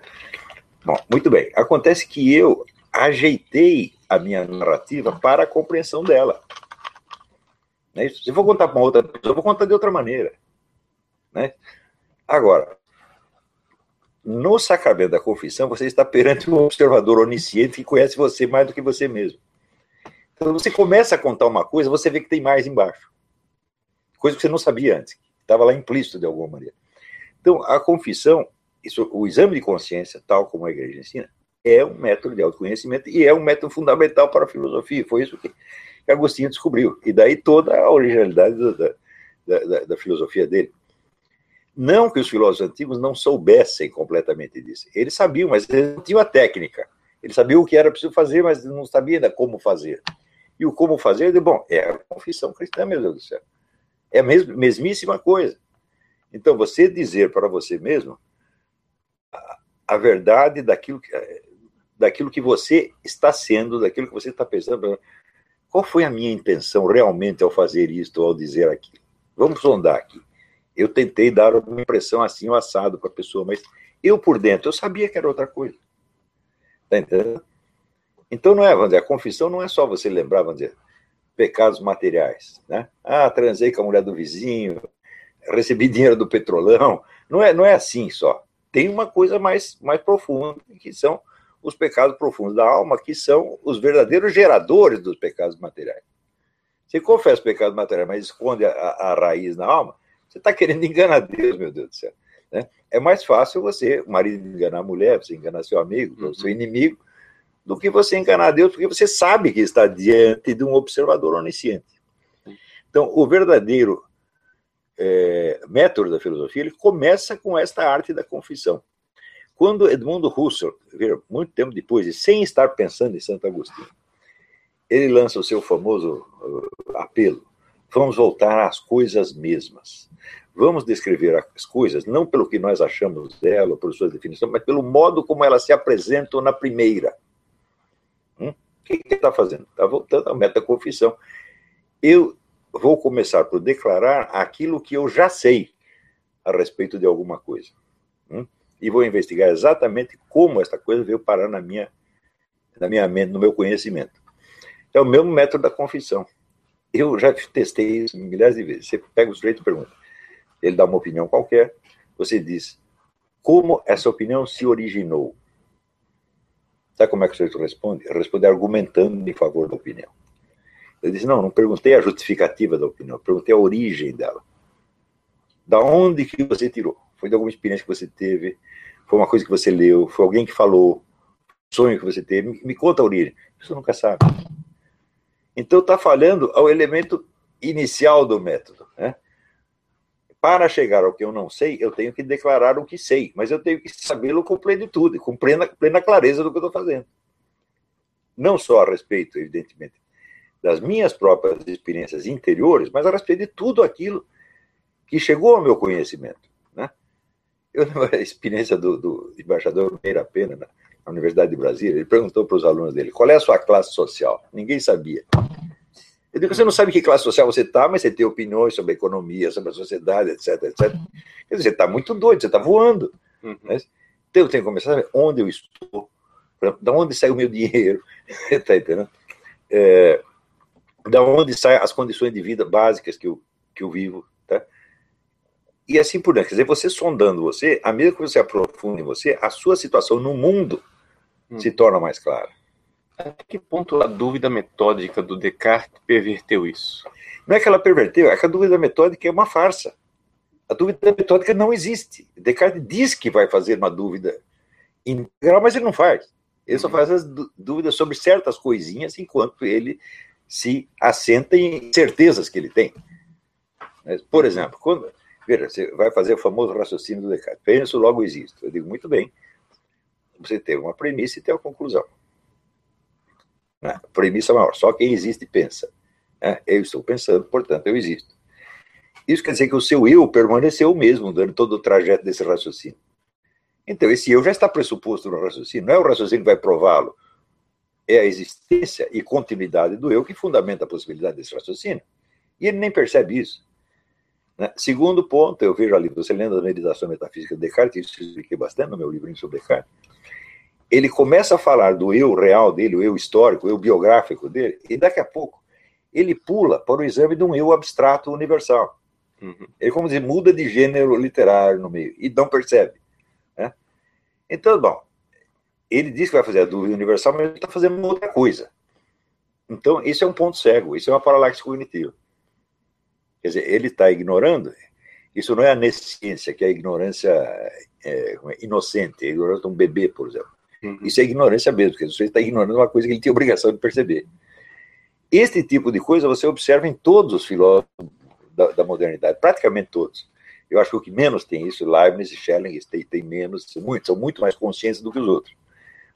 Bom, muito bem. Acontece que eu ajeitei a minha narrativa para a compreensão dela. Né? Se eu vou contar para outra pessoa, eu vou contar de outra maneira. Né? Agora, no sacramento da confissão, você está perante um observador onisciente que conhece você mais do que você mesmo. Então, você começa a contar uma coisa, você vê que tem mais embaixo. Coisa que você não sabia antes, estava lá implícito de alguma maneira. Então, a confissão isso, o exame de consciência, tal como a igreja ensina, é um método de autoconhecimento e é um método fundamental para a filosofia. Foi isso que Agostinho descobriu. E daí toda a originalidade da, da, da, da filosofia dele. Não que os filósofos antigos não soubessem completamente disso. Eles sabiam, mas eles não tinham a técnica. Eles sabiam o que era preciso fazer, mas não sabiam ainda como fazer. E o como fazer, bom, é a confissão cristã, meu Deus do céu. É a mesmíssima coisa. Então, você dizer para você mesmo a, a verdade daquilo que, daquilo que você está sendo, daquilo que você está pensando. Qual foi a minha intenção realmente ao fazer isto, ao dizer aquilo? Vamos sondar aqui. Eu tentei dar uma impressão assim, um assado para a pessoa, mas eu por dentro, eu sabia que era outra coisa. Está entendendo? Então não é, vamos dizer, a confissão não é só você lembrar, vamos dizer, pecados materiais, né? Ah, transei com a mulher do vizinho, recebi dinheiro do petrolão. Não é, não é assim só. Tem uma coisa mais, mais profunda, que são os pecados profundos da alma, que são os verdadeiros geradores dos pecados materiais. Você confessa o pecado material, mas esconde a, a, raiz na alma, você está querendo enganar Deus, meu Deus do céu. Né? É mais fácil você, o marido, enganar a mulher, você enganar seu amigo, uhum. seu inimigo, do que você enganar Deus, porque você sabe que está diante de um observador onisciente. Então, o verdadeiro é, método da filosofia ele começa com esta arte da confissão. Quando Edmundo Husserl, muito tempo depois, e sem estar pensando em Santo Agostinho, ele lança o seu famoso uh, apelo: vamos voltar às coisas mesmas. Vamos descrever as coisas não pelo que nós achamos dela, por suas definições, mas pelo modo como elas se apresentam na primeira. Hum? O que ele está fazendo? Está voltando à metaconfissão. Eu vou começar por declarar aquilo que eu já sei a respeito de alguma coisa. E vou investigar exatamente como esta coisa veio parar na minha, na minha mente, no meu conhecimento. É o mesmo método da confissão. Eu já testei isso milhares de vezes. Você pega o sujeito e pergunta. Ele dá uma opinião qualquer, você diz como essa opinião se originou. Sabe como é que o sujeito responde? Responde argumentando em favor da opinião. Ele disse, não, não perguntei a justificativa da opinião, perguntei a origem dela. Da onde que você tirou? Foi de alguma experiência que você teve? Foi uma coisa que você leu? Foi alguém que falou? Sonho que você teve? Me, me conta a origem. Você nunca sabe. Então está falhando ao elemento inicial do método. Né? Para chegar ao que eu não sei, eu tenho que declarar o que sei, mas eu tenho que sabê-lo com plenitude, com plena, plena clareza do que eu estou fazendo. Não só a respeito, evidentemente, das minhas próprias experiências interiores, mas a respeito de tudo aquilo que chegou ao meu conhecimento. Eu a experiência do, do embaixador Meira Pena na, na Universidade de Brasília, ele perguntou para os alunos dele, qual é a sua classe social? Ninguém sabia. Eu digo, você não sabe que classe social você está, mas você tem opiniões sobre a economia, sobre a sociedade, etc, etc. Quer dizer, você está muito doido, você está voando. Uhum. Né? Então eu tenho que começar a saber onde eu estou, de onde sai o meu dinheiro, está entendendo? É, da onde saem as condições de vida básicas que eu, que eu vivo? E assim por diante. Quer dizer, você sondando você, à medida que você aprofunda em você, a sua situação no mundo hum. se torna mais clara. Até que ponto a dúvida metódica do Descartes perverteu isso? Não é que ela perverteu, é que a dúvida metódica é uma farsa. A dúvida metódica não existe. Descartes diz que vai fazer uma dúvida integral, mas ele não faz. Ele só hum. faz as dúvidas sobre certas coisinhas enquanto ele se assenta em certezas que ele tem. Por exemplo, quando, veja, você vai fazer o famoso raciocínio do Descartes. Penso, logo existo. Eu digo, muito bem, você tem uma premissa e tem uma conclusão. Né? Premissa maior, só quem existe pensa. Né? Eu estou pensando, portanto, eu existo. Isso quer dizer que o seu eu permaneceu o mesmo durante todo o trajeto desse raciocínio. Então, esse eu já está pressuposto no raciocínio, não é o raciocínio que vai prová-lo é a existência e continuidade do eu que fundamenta a possibilidade desse raciocínio. E ele nem percebe isso. Né? Segundo ponto, eu vejo ali, você lendo a meditação metafísica de Descartes, isso eu expliquei bastante no meu livro sobre Descartes, ele começa a falar do eu real dele, o eu histórico, o eu biográfico dele, e daqui a pouco ele pula para o exame de um eu abstrato universal. Uhum. Ele, como dizer, muda de gênero literário no meio, e não percebe. Né? Então, bom, ele diz que vai fazer a dúvida universal, mas ele está fazendo outra coisa. Então, isso é um ponto cego, isso é uma paralaxe cognitiva. Quer dizer, ele está ignorando, isso não é a nesciência, que é a ignorância é, é, inocente, a ignorância de um bebê, por exemplo. Uhum. Isso é ignorância mesmo, porque você está ignorando uma coisa que ele tem obrigação de perceber. Este tipo de coisa você observa em todos os filósofos da, da modernidade, praticamente todos. Eu acho que o que menos tem isso, Leibniz e Schelling, tem, tem menos, muito, são muito mais conscientes do que os outros.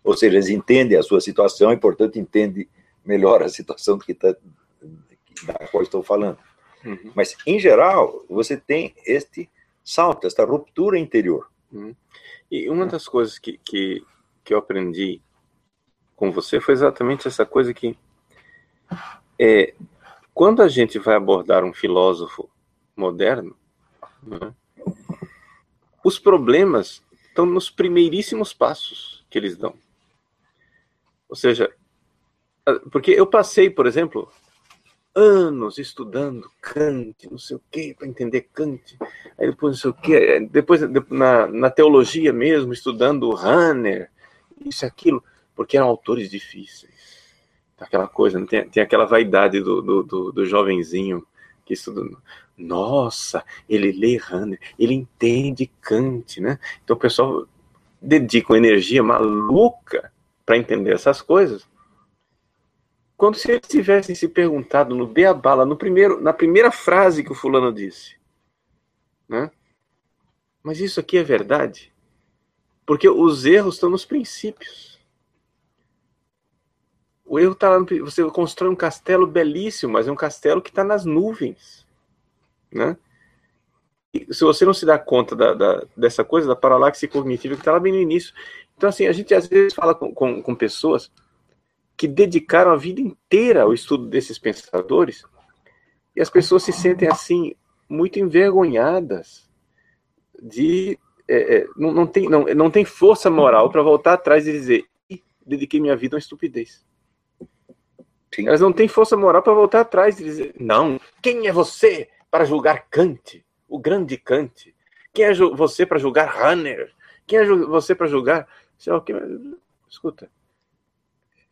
Ou seja, eles entendem a sua situação e, portanto, entendem melhor a situação do que tá, da qual estou falando. Uhum. Mas, em geral, você tem este salto, esta ruptura interior. Hum. E uma das coisas que, que, que eu aprendi com você foi exatamente essa coisa que é, quando a gente vai abordar um filósofo moderno, né, os problemas estão nos primeiríssimos passos que eles dão. Ou seja, porque eu passei, por exemplo, anos estudando Kant, não sei o que, para entender Kant, aí depois não sei o que, depois na, na teologia mesmo, estudando Hanner, isso e aquilo, porque eram autores difíceis. Aquela coisa, tem, tem aquela vaidade do, do, do, do jovenzinho que estuda. Nossa, ele lê Hanner, ele entende Kant, né? Então o pessoal dedica uma energia maluca para entender essas coisas quando se eles tivessem se perguntado no Beabala, no primeiro, na primeira frase que o fulano disse, né? Mas isso aqui é verdade? Porque os erros estão nos princípios. O erro está lá no, você constrói um castelo belíssimo, mas é um castelo que está nas nuvens, né? E se você não se dá conta da, da, dessa coisa, da paralaxe cognitiva que está lá bem no início. Então, assim, a gente às vezes fala com, com, com pessoas que dedicaram a vida inteira ao estudo desses pensadores, e as pessoas se sentem assim muito envergonhadas de é, é, não, não, tem, não, não tem força moral para voltar atrás e dizer dediquei minha vida a uma estupidez. Sim. Elas não têm força moral para voltar atrás e dizer não, quem é você para julgar Kant, o grande Kant? Quem é você para julgar Hanner? Quem é você para julgar? Sei lá, Escuta,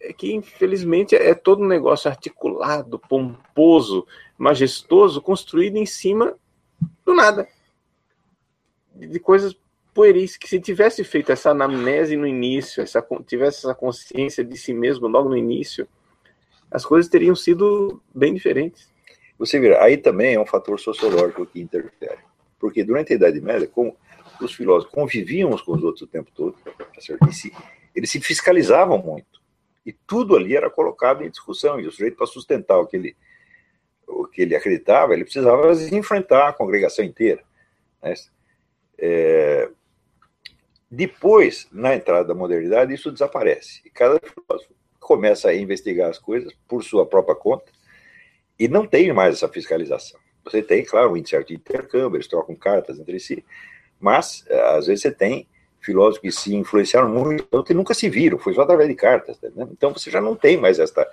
é que infelizmente é todo um negócio articulado, pomposo, majestoso, construído em cima do nada. De coisas pueris, que se tivesse feito essa anamnese no início, essa, tivesse essa consciência de si mesmo logo no início, as coisas teriam sido bem diferentes. Você vê, aí também é um fator sociológico que interfere. Porque durante a Idade Média, como os filósofos conviviam uns com os outros o tempo todo, tá se, eles se fiscalizavam muito. E tudo ali era colocado em discussão. E o sujeito, para sustentar o que ele, o que ele acreditava, ele precisava enfrentar a congregação inteira. Né? É... Depois, na entrada da modernidade, isso desaparece. E cada filósofo começa a investigar as coisas por sua própria conta e não tem mais essa fiscalização. Você tem, claro, um certo intercâmbio, eles trocam cartas entre si, mas às vezes você tem filósofos que se influenciaram muito, que nunca se viram, foi só através de cartas. Né? Então você já não tem mais esta,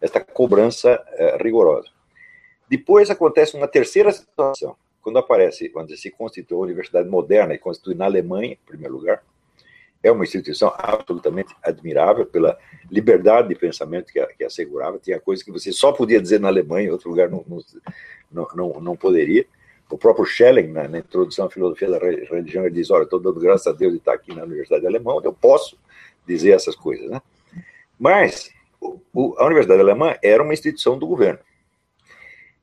esta cobrança uh, rigorosa. Depois acontece uma terceira situação, quando aparece, quando se constitui a Universidade Moderna, e constitui na Alemanha, em primeiro lugar, é uma instituição absolutamente admirável pela liberdade de pensamento que, que assegurava. Tinha coisas que você só podia dizer na Alemanha, em outro lugar não, não, não, não poderia. O próprio Schelling, na, na, introdução à filosofia da religião, ele diz: Olha, estou dando graças a Deus de estar aqui na Universidade Alemã, onde eu posso dizer essas coisas. Né? Mas o, o, a Universidade Alemã era uma instituição do governo.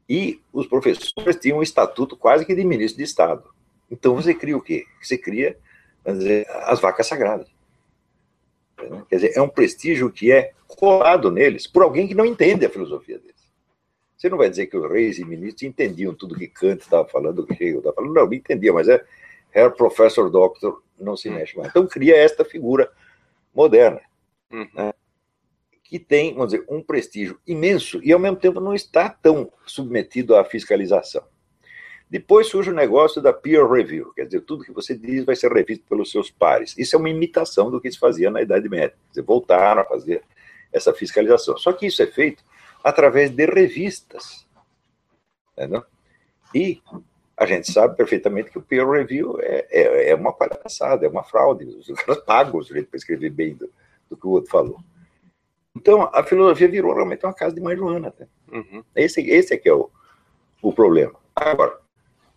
E os professores tinham um estatuto quase que de ministro de Estado. Então você cria o quê? Você cria dizer, as vacas sagradas. Quer dizer, é um prestígio que é colado neles por alguém que não entende a filosofia deles. Você não vai dizer que os reis e ministros entendiam tudo que Kant estava falando, que Hegel estava falando. Não, não entendia, mas é Herr Professor Doctor, não se mexe mais. Então cria esta figura moderna, uhum. né, que tem, vamos dizer, um prestígio imenso e ao mesmo tempo não está tão submetido à fiscalização. Depois surge o negócio da peer review, quer dizer, tudo que você diz vai ser revisto pelos seus pares. Isso é uma imitação do que se fazia na Idade Média. Quer dizer, voltaram a fazer essa fiscalização. Só que isso é feito através de revistas. Entendeu? E a gente sabe perfeitamente que o peer review é, é, é uma palhaçada, é uma fraude. Os caras pagam o sujeito para escrever bem do, do, que o outro falou. Então, a filosofia virou realmente uma casa de mãe Joana. Né? Uhum. Esse, esse é que é o, o problema. Agora,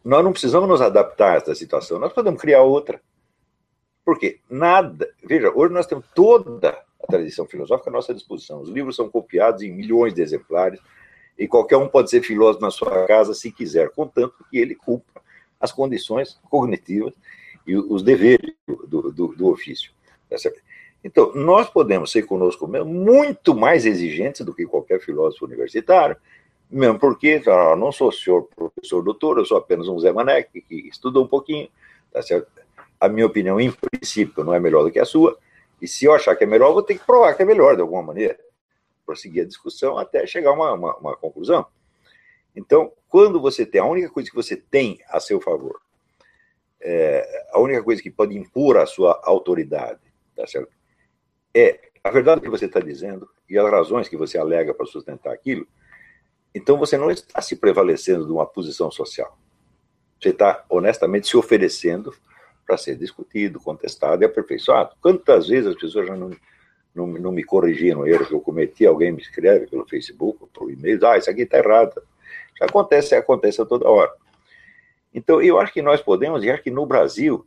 nós não precisamos nos adaptar a essa situação, nós podemos criar outra. Porque nada. Veja, hoje nós temos toda a tradição filosófica à nossa disposição. Os livros são copiados em milhões de exemplares e qualquer um pode ser filósofo na sua casa se quiser, contanto que ele cumpra as condições cognitivas e os deveres do, do, do ofício. Tá então, nós podemos ser conosco mesmo muito mais exigentes do que qualquer filósofo universitário, Mesmo porque ah, não sou senhor professor doutor, eu sou apenas um Zé Mané que estudou um pouquinho, tá certo? A minha opinião, em princípio, não é melhor do que a sua, e se eu achar que é melhor, eu vou ter que provar que é melhor de alguma maneira, prosseguir a discussão até chegar a uma, uma, uma conclusão. Então, quando você tem, a única coisa que você tem a seu favor, é, a única coisa que pode impor a sua autoridade, tá certo? É a verdade que você está dizendo e as razões que você alega para sustentar aquilo, então você não está se prevalecendo de uma posição social. Você está honestamente se oferecendo para ser discutido, contestado e aperfeiçoado. Quantas vezes as pessoas já não, não, não me corrigiram o erro que eu cometi, alguém me escreve pelo Facebook, por e-mail, ah, isso aqui está errado. Já acontece, acontece toda hora. Então, eu acho que nós podemos, e acho que no Brasil,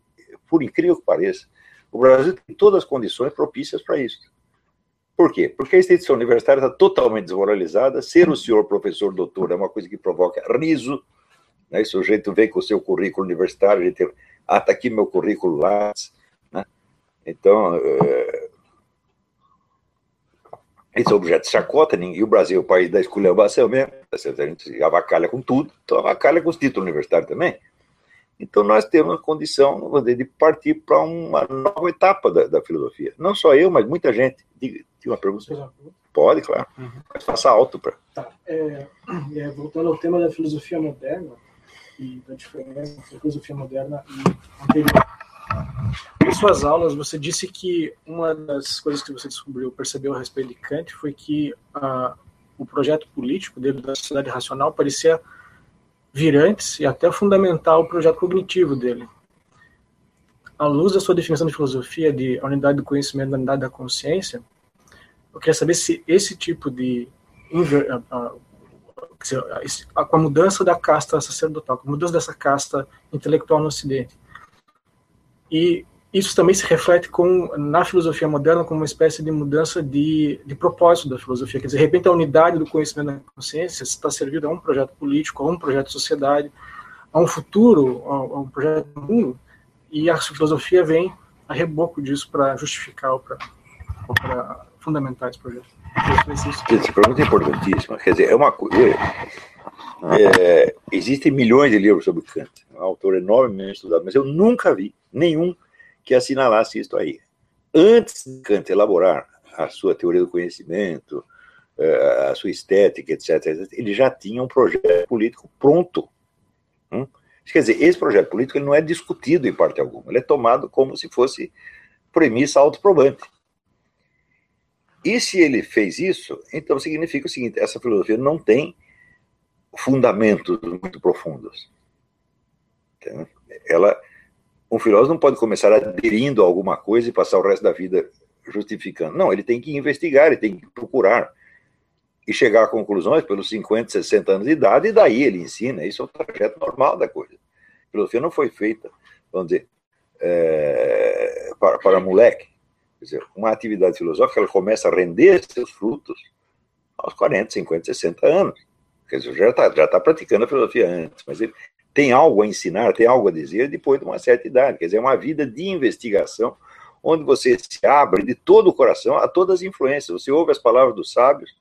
por incrível que pareça, o Brasil tem todas as condições propícias para isso. Por quê? Porque a instituição universitária está totalmente desmoralizada. Ser o senhor professor doutor é uma coisa que provoca riso. Né? Sujeito vem com o seu currículo universitário, a gente, ah, está aqui meu currículo lá. Né? Então, é... esse é objeto de chacota, e o Brasil é o país da esculhambação mesmo, tá a gente avacalha com tudo, então avacalha com os títulos universitários também. Então, nós temos a condição de partir para uma nova etapa da, da, filosofia. Não só eu, mas muita gente. Diga, tem uma pergunta? Pode, claro. Uhum. Mas faça alto para. Tá. É, é, voltando ao tema da filosofia moderna e da diferença entre filosofia moderna e anterior. Em suas aulas, você disse que uma das coisas que você descobriu, percebeu a respeito de Kant, foi que uh, o projeto político dele da sociedade racional parecia virantes e até fundamental o projeto cognitivo dele. À luz da sua definição de filosofia de unidade do conhecimento da unidade da consciência, eu queria saber se esse tipo de com a mudança da casta sacerdotal, com a mudança dessa casta intelectual no Ocidente, e isso também se reflete com, na filosofia moderna como uma espécie de mudança de, de propósito da filosofia. Quer dizer, de repente, a unidade do conhecimento da consciência está servida a um projeto político, a um projeto de sociedade, a um futuro, a, um projeto do mundo, e a filosofia vem a reboco disso para justificar ou para fundamentar esse projeto. Essa pergunta é importantíssima. Quer dizer, é uma coisa. É, existem milhões de livros sobre Kant, é um autor enormemente estudado, mas eu nunca vi nenhum que assinalasse isso aí. Antes de Kant elaborar a sua teoria do conhecimento, eh, a sua estética, etc., ele já tinha um projeto político pronto. Hum? Quer dizer, esse projeto político ele não é discutido em parte alguma, ele é tomado como se fosse premissa autoprobante. E se ele fez isso, então significa o seguinte: essa filosofia não tem fundamentos muito profundos. Ela um filósofo não pode começar aderindo a alguma coisa e passar o resto da vida justificando. Não, ele tem que investigar, ele tem que procurar e chegar a conclusões pelos 50, 60 anos de idade, e daí ele ensina. Isso é o trajeto normal da coisa. A filosofia não foi feita, vamos dizer, é, para, para moleque. Quer dizer, uma atividade filosófica ela começa a render seus frutos aos 40, 50, 60 anos. Quer dizer, já está já tá praticando a filosofia antes, mas ele, tem algo a ensinar, tem algo a dizer depois de uma certa idade. Quer dizer, é uma vida de investigação, onde você se abre de todo o coração a todas as influências. Você ouve as palavras dos sábios,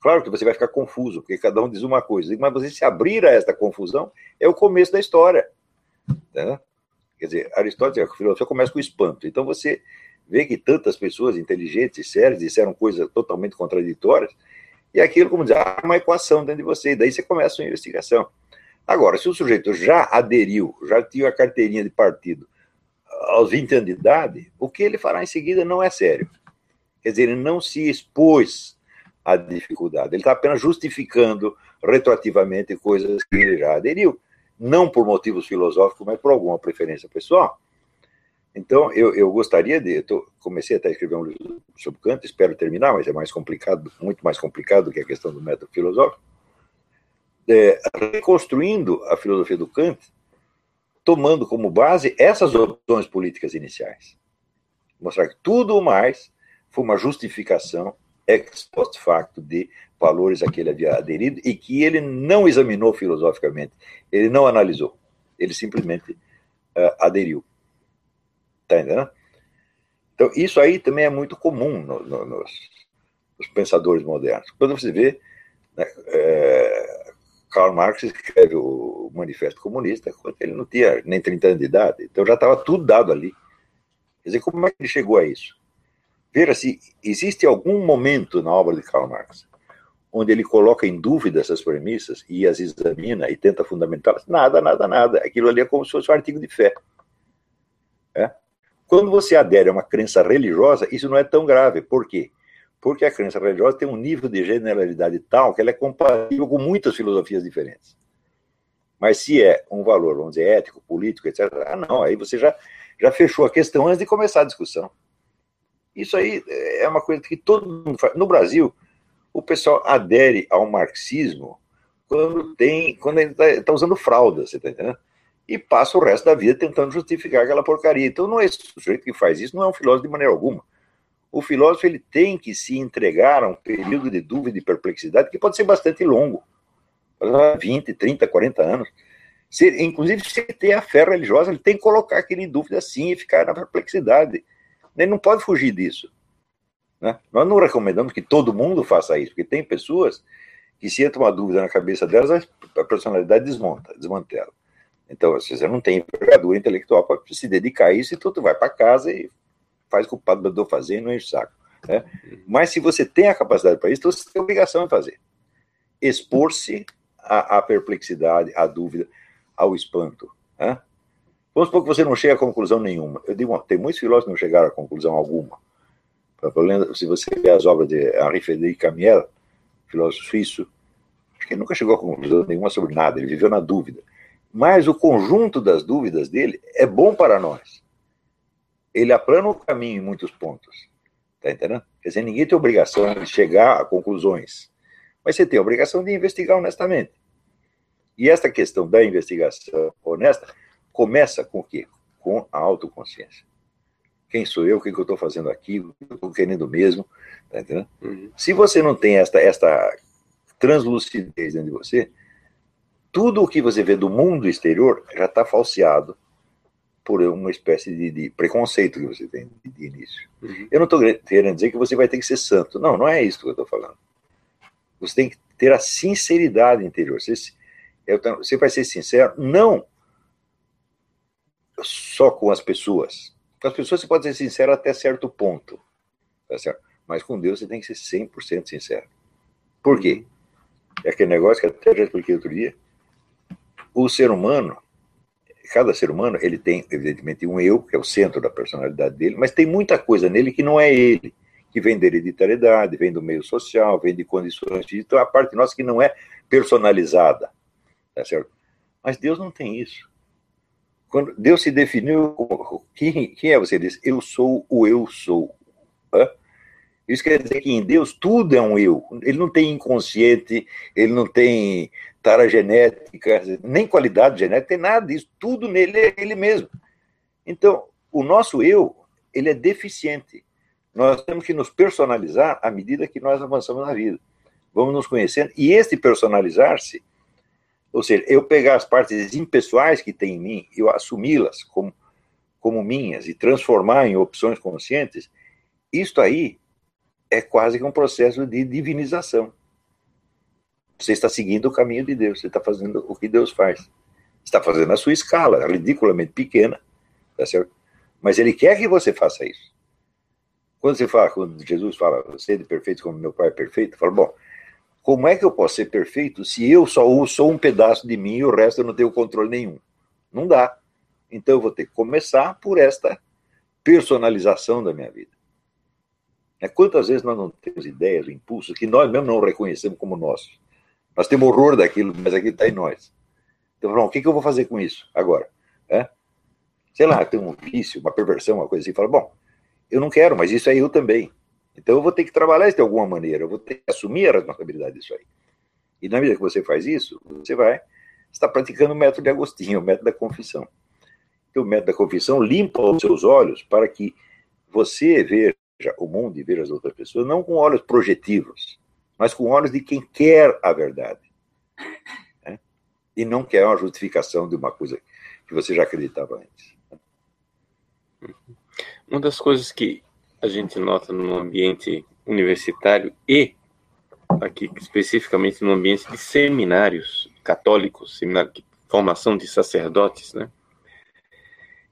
claro que você vai ficar confuso, porque cada um diz uma coisa, mas você se abrir a esta confusão é o começo da história. Né? Quer dizer, Aristóteles, a filosofia começa com o espanto. Então você vê que tantas pessoas inteligentes e sérias disseram coisas totalmente contraditórias, e aquilo, como dizer, há uma equação dentro de você, e daí você começa a sua investigação. Agora, se o sujeito já aderiu, já tinha a carteirinha de partido aos 20 anos de idade, o que ele fará em seguida não é sério. Quer dizer, ele não se expôs à dificuldade, ele está apenas justificando retroativamente coisas que ele já aderiu, não por motivos filosóficos, mas por alguma preferência pessoal. Então, eu, eu gostaria de. Eu tô, comecei até a escrever um livro sobre Kant, espero terminar, mas é mais complicado, muito mais complicado do que a questão do método filosófico é, reconstruindo a filosofia do Kant, tomando como base essas opções políticas iniciais. Mostrar que tudo mais foi uma justificação ex post facto de valores a que ele havia aderido e que ele não examinou filosoficamente, ele não analisou, ele simplesmente uh, aderiu. Tá entendendo? Então, isso aí também é muito comum no, no, nos, nos pensadores modernos. Quando você vê Né? É, Karl Marx escreve o Manifesto Comunista quando ele não tinha nem 30 anos de idade, então já estava tudo dado ali. Quer dizer, como é que ele chegou a isso? Veja se existe algum momento na obra de Karl Marx onde ele coloca em dúvida essas premissas e as examina e tenta fundamentá-las. Nada, nada, nada. Aquilo ali é como se fosse um artigo de fé. Quando você adere a uma crença religiosa, isso não é tão grave. Por quê? Porque a crença religiosa tem um nível de generalidade tal que ela é compatível com muitas filosofias diferentes. Mas se é um valor, vamos dizer, ético, político, etc., ah, não, aí você já, já fechou a questão antes de começar a discussão. Isso aí é uma coisa que todo mundo faz. No Brasil, o pessoal adere ao marxismo quando tem, quando ele está tá usando fralda, você está entendendo? E passa o resto da vida tentando justificar aquela porcaria. Então, não é esse sujeito que faz isso, não é um filósofo de maneira alguma. O filósofo ele tem que se entregar a um período de dúvida e perplexidade que pode ser bastante longo 20, 30, 40 anos. Se, inclusive, se tem a fé religiosa, ele tem que colocar aquele em dúvida assim e ficar na perplexidade. Ele não pode fugir disso. Né? Nós não recomendamos que todo mundo faça isso, porque tem pessoas que se entra uma dúvida na cabeça delas, a personalidade desmonta, desmantela. Então, se você não tem envergadura intelectual para se dedicar a isso, e tudo vai para casa e faz o que o padre mandou fazer e não enche o saco. Né? Mas se você tem a capacidade para isso, então você tem a obrigação de fazer. Expor-se à, à, perplexidade, à dúvida, ao espanto. Né? Vamos supor que você não chega a conclusão nenhuma. Eu digo, tem muitos filósofos que não chegaram a conclusão alguma. Se você vê as obras de Henri Frédéric Camiel, filósofo suíço, acho que ele nunca chegou a conclusão nenhuma sobre nada, ele viveu na dúvida. Mas o conjunto das dúvidas dele é bom para nós. Ele aplana o caminho em muitos pontos. Tá entendendo? Quer dizer, ninguém tem obrigação de chegar a conclusões. Mas você tem a obrigação de investigar honestamente. E esta questão da investigação honesta começa com o quê? Com a autoconsciência quem sou eu, o que, eu estou fazendo aqui, o que eu estou querendo mesmo, tá entendendo? Uhum. Se você não tem esta, esta translucidez dentro de você, tudo o que você vê do mundo exterior já está falseado por uma espécie de, de, preconceito que você tem de, início. Uhum. Eu não estou querendo dizer que você vai ter que ser santo. Não, não é isso que eu estou falando. Você tem que ter a sinceridade interior. Você, você vai ser sincero, não só com as pessoas, com as pessoas você pode ser sincero até certo ponto, tá certo? Mas com Deus você tem que ser 100% sincero. Por quê? É aquele negócio que até já expliquei outro dia. O ser humano, cada ser humano, ele tem, evidentemente, um eu, que é o centro da personalidade dele, mas tem muita coisa nele que não é ele, que vem da hereditariedade, vem do meio social, vem de condições, então a parte nossa que não é personalizada, tá certo? Mas Deus não tem isso. Quando Deus se definiu quem, quem é você? Ele disse, eu sou o eu sou. Hã? Isso quer dizer que em Deus tudo é um eu. Ele não tem inconsciente, ele não tem tara genética, nem qualidade genética, tem nada disso. Tudo nele é ele mesmo. Então, o nosso eu, ele é deficiente. Nós temos que nos personalizar à medida que nós avançamos na vida. Vamos nos conhecendo. E este personalizar-se ou seja, eu pegar as partes impessoais que tem em mim, eu assumi-las como, como minhas e transformar em opções conscientes, isto aí é quase que um processo de divinização. Você está seguindo o caminho de Deus, você está fazendo o que Deus faz. Está fazendo a sua escala, ridiculamente pequena, tá certo? Mas ele quer que você faça isso. Quando você fala, quando Jesus fala, é perfeito como meu pai é perfeito, fala, bom, como é que eu posso ser perfeito se eu só sou um pedaço de mim e o resto eu não tenho controle nenhum? Não dá. Então eu vou ter que começar por esta personalização da minha vida. É, quantas vezes nós não temos ideias, impulsos que nós mesmos não reconhecemos como nossos? Nós temos horror daquilo, mas aquilo está em nós. Então, o que, que eu vou fazer com isso agora? É? Sei lá, tem um vício, uma perversão, uma coisa assim. Fala, bom, eu não quero, mas isso é eu também. Então eu vou ter que trabalhar isso de alguma maneira, eu vou ter que assumir a responsabilidade disso aí. E na medida que você faz isso, você vai estar praticando o método de Agostinho, o método da confissão. Então, o método da confissão limpa os seus olhos para que você veja o mundo e veja as outras pessoas não com olhos projetivos, mas com olhos de quem quer a verdade. Né? E não quer uma justificação de uma coisa que você já acreditava antes. Uma das coisas que a gente nota no ambiente universitário e aqui especificamente no ambiente de seminários católicos, seminário de formação de sacerdotes, né?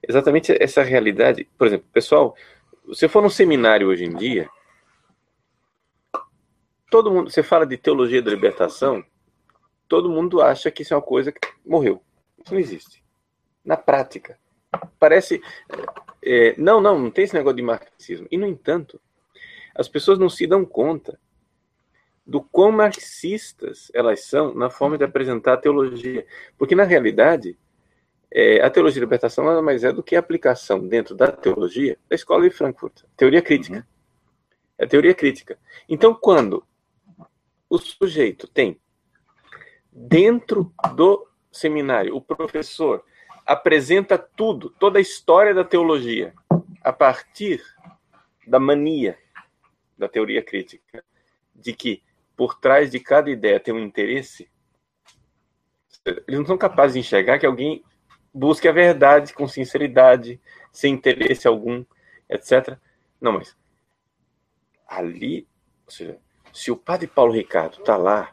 Exatamente essa realidade. Por exemplo, pessoal, se for num seminário hoje em dia, todo mundo, você fala de teologia da libertação, todo mundo acha que isso é uma coisa que morreu. Isso não existe. Na prática. Parece. É, não, não, não tem esse negócio de marxismo. E, no entanto, as pessoas não se dão conta do quão marxistas elas são na forma de apresentar a teologia. Porque, na realidade, é, a teologia de libertação nada mais é do que a aplicação dentro da teologia da escola de Frankfurt. Teoria crítica. Uhum. É teoria crítica. Então, quando o sujeito tem dentro do seminário, o professor apresenta tudo, toda a história da teologia, a partir da mania da teoria crítica, de que por trás de cada ideia tem um interesse, eles não são capazes de enxergar que alguém busque a verdade com sinceridade, sem interesse algum, etc. Não, mas ali, ou seja, se o padre Paulo Ricardo está lá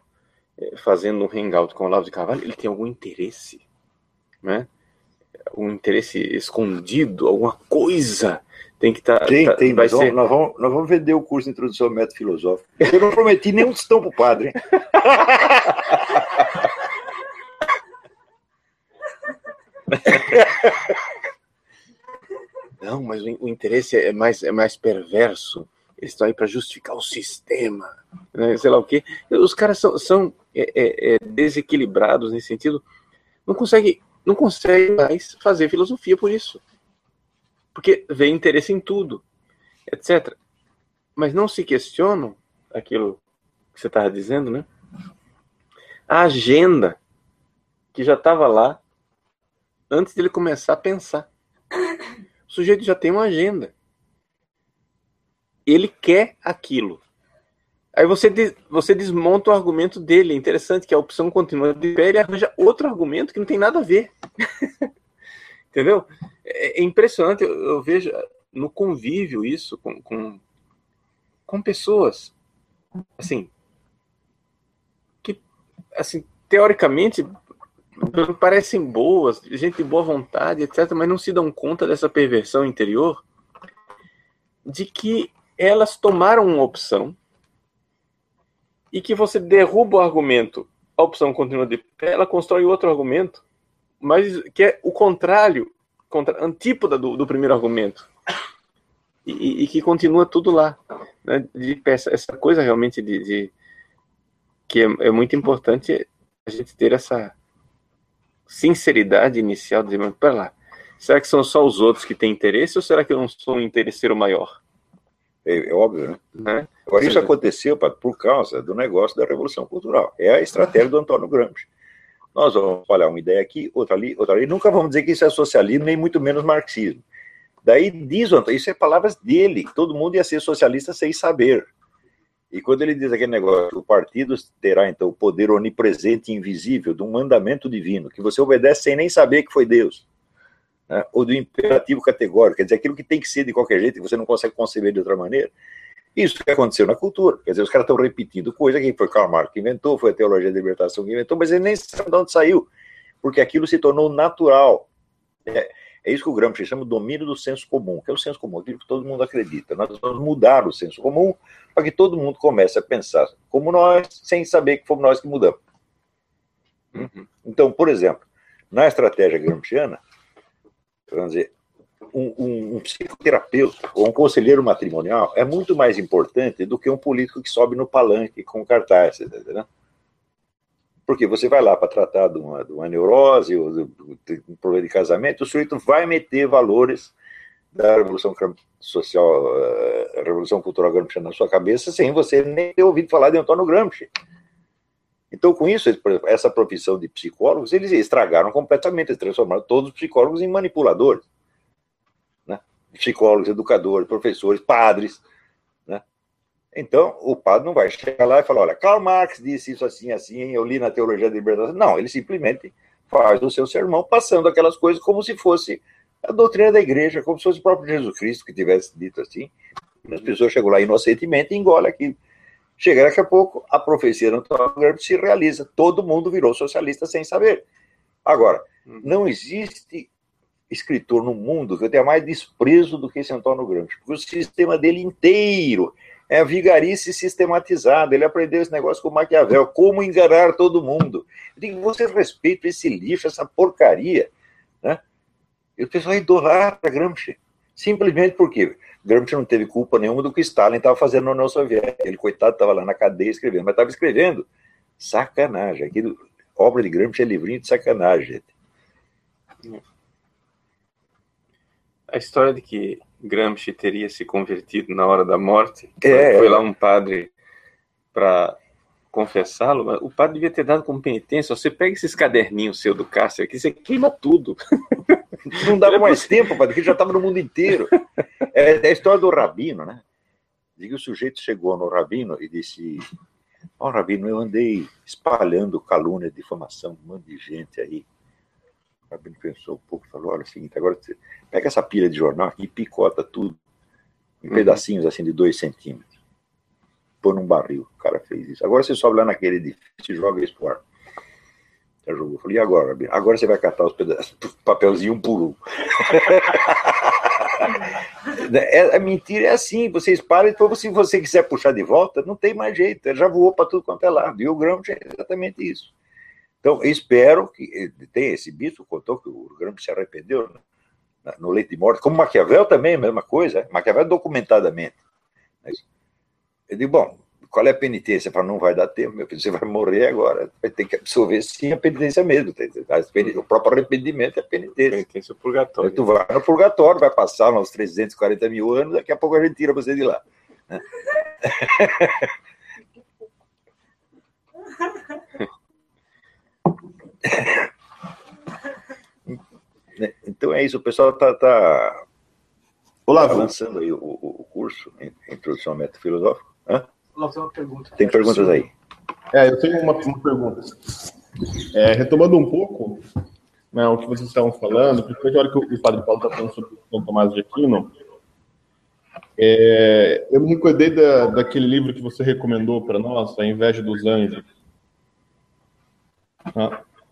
é, fazendo um hangout com o Olavo de Carvalho, ele tem algum interesse, né? Um interesse escondido, alguma coisa tem que estar. Tá, tem, tá, tem. Vai ser... nós, vamos, nós vamos vender o curso de introdução ao método filosófico. Eu não prometi nenhum tostão para o padre. Hein? Não, mas o, o interesse é mais, é mais perverso eles estão aí para justificar o sistema, né, sei lá o quê. Os caras são, são é, é, é, desequilibrados nesse sentido, não conseguem não consegue mais fazer filosofia por isso. Porque vê interesse em tudo, etc. Mas não se questionam aquilo que você estava dizendo, né? A agenda que já estava lá antes dele começar a pensar. O sujeito já tem uma agenda ele quer aquilo. Aí você, des, você desmonta o argumento dele. É interessante que a opção continua de pé e arranja outro argumento que não tem nada a ver. Entendeu? É, é impressionante. Eu, eu, vejo no convívio isso com, com, com pessoas. Assim. Que, assim, teoricamente parecem boas, gente de boa vontade, etc., mas não se dão conta dessa perversão interior de que elas tomaram uma opção e que você derruba o argumento, a opção continua de pé, ela constrói outro argumento, mas que é o contrário, contra, antípoda do, do primeiro argumento. E, e, que continua tudo lá. Né, de essa, essa coisa realmente de, de que é, é, muito importante a gente ter essa sinceridade inicial de dizer, pera lá, será que são só os outros que têm interesse ou será que eu não sou um interesseiro maior? É, é óbvio, né? né? Agora, isso aconteceu por causa do negócio da Revolução Cultural. É a estratégia do Antônio Gramsci. Nós vamos falar uma ideia aqui, outra ali, outra ali. Nunca vamos dizer que isso é socialismo, nem muito menos marxismo. Daí diz o Antônio, isso é palavras dele, todo mundo ia ser socialista sem saber. E quando ele diz aquele negócio, o partido terá então o poder onipresente e invisível de um mandamento divino, que você obedece sem nem saber que foi Deus né, ou do imperativo categórico, quer dizer, aquilo que tem que ser de qualquer jeito e você não consegue conceber de outra maneira. Isso que aconteceu na cultura, quer dizer, os caras estão repetindo coisa que foi Karl Marx que inventou, foi a teologia da libertação que inventou, mas ele nem sabe de onde saiu, porque aquilo se tornou natural. É, é isso que o Gramsci chama de domínio do senso comum, que é o senso comum, aquilo que todo mundo acredita. Nós vamos mudar o senso comum para que todo mundo comece a pensar como nós, sem saber que fomos nós que mudamos. Uhum. Então, por exemplo, na estratégia gramsciana, vamos dizer, um, um, um, psicoterapeuta ou um conselheiro matrimonial é muito mais importante do que um político que sobe no palanque com cartaz, entendeu? Porque você vai lá para tratar de uma, de uma neurose ou de, um problema de casamento, o sujeito vai meter valores da revolução social, eh, revolução cultural Gramsci na sua cabeça, sem você nem ter ouvido falar de Antônio Gramsci. Então, com isso, essa profissão de psicólogos, eles estragaram completamente, eles transformaram todos os psicólogos em manipuladores. Né? Psicólogos, educadores, professores, padres. Né? Então, o padre não vai chegar lá e falar: olha, Karl Marx disse isso assim, assim, eu li na Teologia da Liberdade. Não, ele simplesmente faz o seu sermão passando aquelas coisas como se fosse a doutrina da igreja, como se fosse o próprio Jesus Cristo que tivesse dito assim. As pessoas chegam lá inocentemente e engolem aquilo Chega daqui a pouco, a profecia do Antônio Gramsci se realiza. Todo mundo virou socialista sem saber. Agora, hum. não existe escritor no mundo que eu tenha mais desprezo do que esse Antônio Gramsci, porque o sistema dele inteiro é a vigarice sistematizada. Ele aprendeu esse negócio com Maquiavel, como enganar todo mundo. Eu digo, você respeita esse lixo, essa porcaria, né? E o pessoal idolatra Gramsci, simplesmente porque Gramsci não teve culpa nenhuma do que Stalin estava fazendo na União Soviética. Ele, coitado, estava lá na cadeia escrevendo, mas estava escrevendo. Sacanagem. Aquilo, obra de Gramsci é livrinho de sacanagem, gente. A história de que Gramsci teria se convertido na hora da morte. É, foi lá um padre para confessá-lo, mas o padre devia ter dado como penitência. Você pega esses caderninhos seu do Cássio aqui, você queima tudo. Não dava mais tempo, padre, que já estava no mundo inteiro. É, é, a história do Rabino, né? Diz que o sujeito chegou no Rabino e disse: Ó, oh, Rabino, eu andei espalhando calúnia, difamação, um monte de gente aí. O Rabino pensou um pouco, falou: olha, é o seguinte, agora você pega essa pilha de jornal aqui e picota tudo em uhum. pedacinhos assim de dois centímetros. Põe num barril. O cara fez isso. Agora você sobe lá naquele edifício e joga isso pro ar. Já jogou. Eu falei, e agora? Agora você vai catar os pedaços, papelzinho um por um. é, a mentira é assim, você espalha e depois, se você quiser puxar de volta, não tem mais jeito, ele já voou para tudo quanto é lado. E o Gramsci é exatamente isso. Então, espero que tem esse bispo contou que o Gramsci se arrependeu né, no leito de morte, como Maquiavel também, a mesma coisa, Maquiavel documentadamente. Eu digo, bom, qual é a penitência? Para não vai dar tempo, meu filho, você vai morrer agora, vai ter que absorver sim a penitência mesmo. O próprio arrependimento é penitência. Penitência é purgatório. Tu vai no purgatório, vai passar uns 340 mil anos, daqui a pouco a gente tira você de lá. Né? Então é isso, o pessoal está tá, Olá, tá lançando aí o, o, curso, Introdução ao Método Filosófico. Hã? Pergunta. Tem perguntas aí? É, eu tenho uma, uma pergunta. É, retomando um pouco né, o que vocês estavam falando, principalmente a hora que o Padre Paulo está falando sobre São Tomás de Aquino, é, eu me recordei da, daquele livro que você recomendou para nós, A Inveja dos Anjos.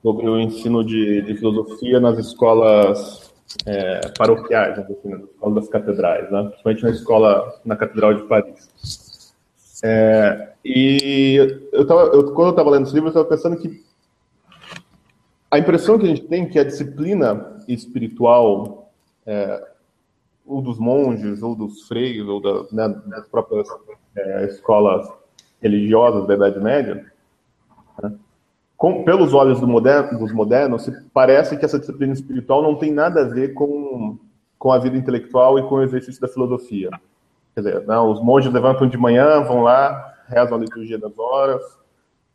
Sobre o ensino de, de filosofia nas escolas é, paroquiais, assim, nas escolas das catedrais, né? principalmente na escola, na Catedral de Paris. É, e eu tava, eu, quando eu estava lendo esse livro, eu estava pensando que a impressão que a gente tem é que a disciplina espiritual, é, ou dos monges, ou dos freios, ou da, né, das próprias é, escolas religiosas da Idade Média, né, com, pelos olhos do moderno, dos modernos, parece que essa disciplina espiritual não tem nada a ver com, com a vida intelectual e com o exercício da filosofia. Quer dizer, não, né, os monges levantam de manhã, vão lá, rezam a liturgia das horas,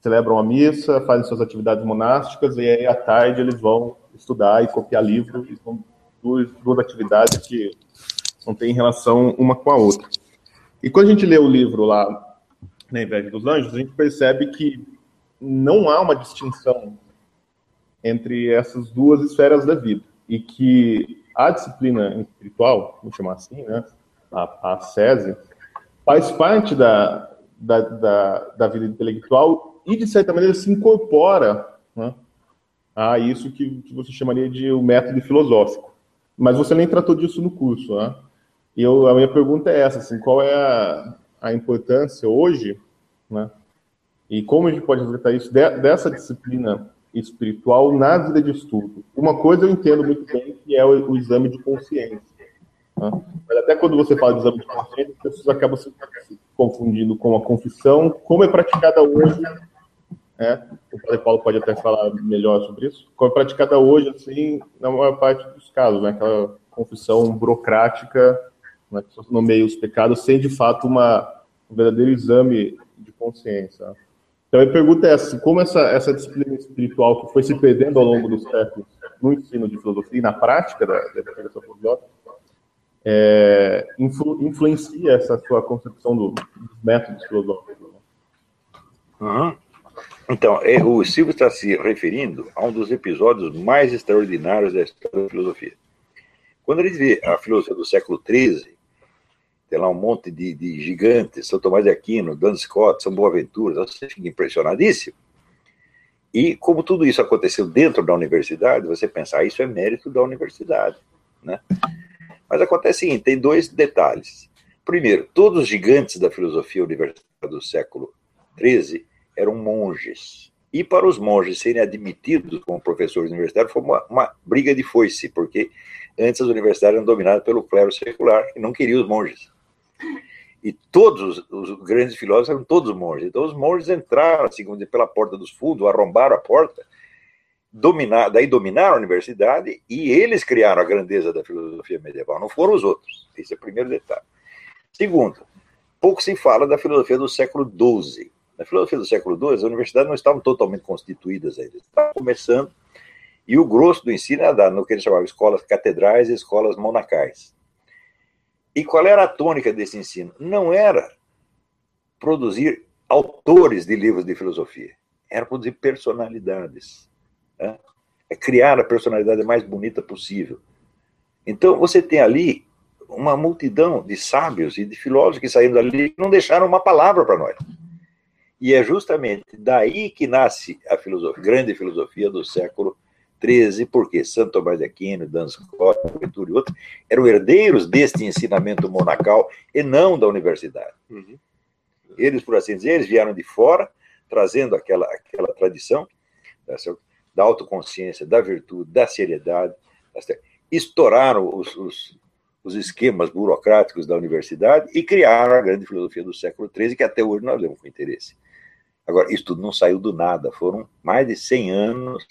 celebram a missa, fazem suas atividades monásticas, e aí à tarde eles vão estudar e copiar livro, e são duas, duas atividades que não têm relação uma com a outra. E quando a gente lê o livro lá, na Inveja dos Anjos, a gente percebe que não há uma distinção entre essas duas esferas da vida e que a disciplina espiritual, vamos chamar assim, né, a, a SESI, faz parte da, da, da, da, vida intelectual e, de certa maneira, se incorpora né, a isso que, que você chamaria de o um método filosófico. Mas você nem tratou disso no curso. Né? E eu, a minha pergunta é essa, assim, qual é a, a importância hoje né, e como a gente pode resgatar isso dessa disciplina espiritual na vida de estudo? Uma coisa eu entendo muito bem, que é o, o exame de consciência. Né? Mas até quando você fala de exame de consciência, as pessoas acabam se, confundindo com a confissão, como é praticada hoje. Né? O Padre Paulo pode até falar melhor sobre isso. Como é praticada hoje, assim, na maior parte dos casos, né? aquela confissão burocrática, né? que nomeia os pecados, sem de fato uma, um verdadeiro exame de consciência. Então a pergunta é essa, como essa, essa disciplina espiritual que foi se perdendo ao longo dos séculos no ensino de filosofia e na prática da, da educação filosófica, é, influ, influencia essa sua concepção do, dos métodos filosóficos? Uhum. Então, é, o Silvio está se referindo a um dos episódios mais extraordinários da história da filosofia. Quando gente vê a filosofia do século XIII, tem lá um monte de, de gigantes, São Tomás de Aquino, Dan Scott, São Boaventura, você fica impressionadíssimo. E como tudo isso aconteceu dentro da universidade, você pensa, ah, isso é mérito da universidade, né? Mas acontece o seguinte, tem dois detalhes. Primeiro, todos os gigantes da filosofia universitária do século XIII eram monges. E para os monges serem admitidos como professores universitários foi uma, uma briga de foice, porque antes as universidades eram dominadas pelo clero secular, que não queria os monges. E todos os, os, grandes filósofos eram todos monges. Então os monges entraram, assim, pela porta dos fundos, arrombaram a porta, dominar, daí dominaram a universidade e eles criaram a grandeza da filosofia medieval, não foram os outros. Esse é o primeiro detalhe. Segundo, pouco se fala da filosofia do século XII. Na filosofia do século XII, as universidades não estavam totalmente constituídas ainda, estavam começando, e o grosso do ensino era dado no que eles chamavam escolas catedrais e escolas monacais. E qual era a tônica desse ensino? Não era produzir autores de livros de filosofia, era produzir personalidades. Né? É criar a personalidade mais bonita possível. Então, você tem ali uma multidão de sábios e de filósofos que saíram dali e não deixaram uma palavra para nós. E é justamente daí que nasce a filosofia, grande filosofia do século 13, porque Santo Tomás de Aquino, Dan Scott, Ventura e outros eram herdeiros deste ensinamento monacal e não da universidade. Uhum. Eles, por assim dizer, eles vieram de fora, trazendo aquela, aquela tradição da autoconsciência, da virtude, da seriedade, estouraram os, os, os esquemas burocráticos da universidade e criaram a grande filosofia do século XIII, que até hoje nós lemos com interesse. Agora, isso tudo não saiu do nada, foram mais de 100 anos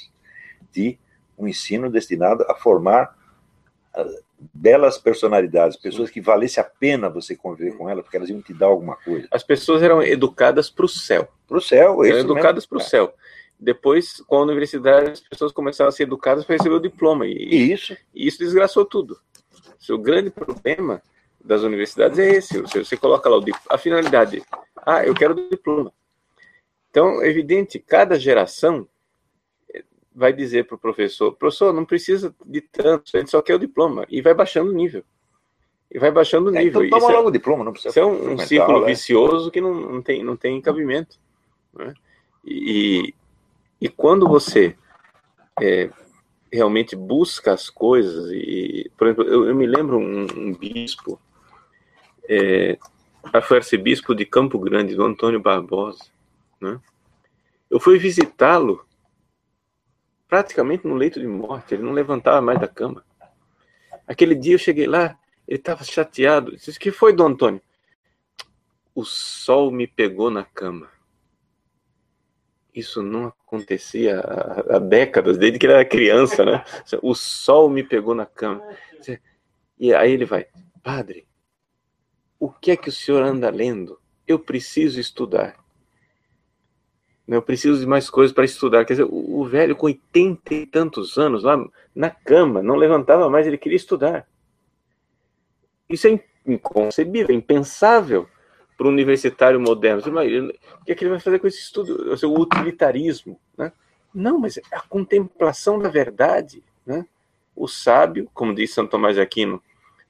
de um ensino destinado a formar ah, belas personalidades, pessoas que valesse a pena você conviver com elas, porque elas iam te dar alguma coisa. As pessoas eram educadas para o céu. Para o céu, eram educadas para o céu. Depois, com a universidade, as pessoas começaram a ser educadas para receber o diploma. E isso, e isso desgraçou tudo. O grande problema das universidades é esse. Você, você coloca lá o, a finalidade. Ah, eu quero o diploma. Então, é evidente, cada geração vai dizer para o professor, professor, não precisa de tanto, a gente só quer o diploma, e vai baixando o nível. E vai baixando o é, nível. então toma isso logo é, o diploma, não precisa. Isso é um, um círculo né? vicioso que não, não, tem, não tem cabimento. Né? E, e quando você é, realmente busca as coisas, e, por exemplo, eu, eu me lembro um, um bispo, é, foi arcebispo de Campo Grande, do Antônio Barbosa, né? Eu fui visitá-lo praticamente no leito de morte, ele não levantava mais da cama. Aquele dia eu cheguei lá, ele estava chateado. Disse: que foi, Dom Antônio? O sol me pegou na cama. Isso não acontecia há, décadas, desde que ele era criança, né? O sol me pegou na cama. E aí ele vai, padre, o que é que o senhor anda lendo? Eu preciso estudar. Eu preciso de mais coisas para estudar. Quer dizer, o, velho com oitenta e tantos anos, lá na cama, não levantava mais, ele queria estudar. Isso é inconcebível, impensável para o universitário moderno. O que, é que ele vai fazer com esse estudo? O seu utilitarismo. Né? Não, mas a contemplação da verdade. Né? O sábio, como diz Santo Tomás de Aquino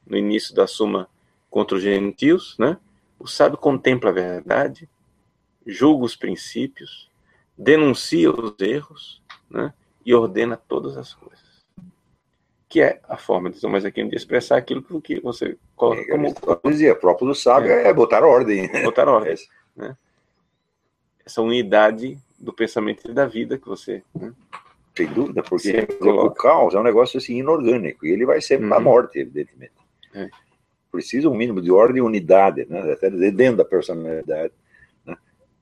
no início da Suma contra os gentios, né? o sábio contempla a verdade, julga os princípios, denuncia os erros né, e ordena todas as coisas. Que é a forma de Tomás Aquino de expressar aquilo que você coloca é, como. Eu dizia, próprio do sábio é, é botar ordem. Botar ordem. É. Né? Essa unidade do pensamento e da vida que você. Né? Sem dúvida, porque o caos é um negócio assim inorgânico e ele vai ser para a uhum. morte, evidentemente. É. Precisa um mínimo de ordem e unidade, né? até dentro da personalidade.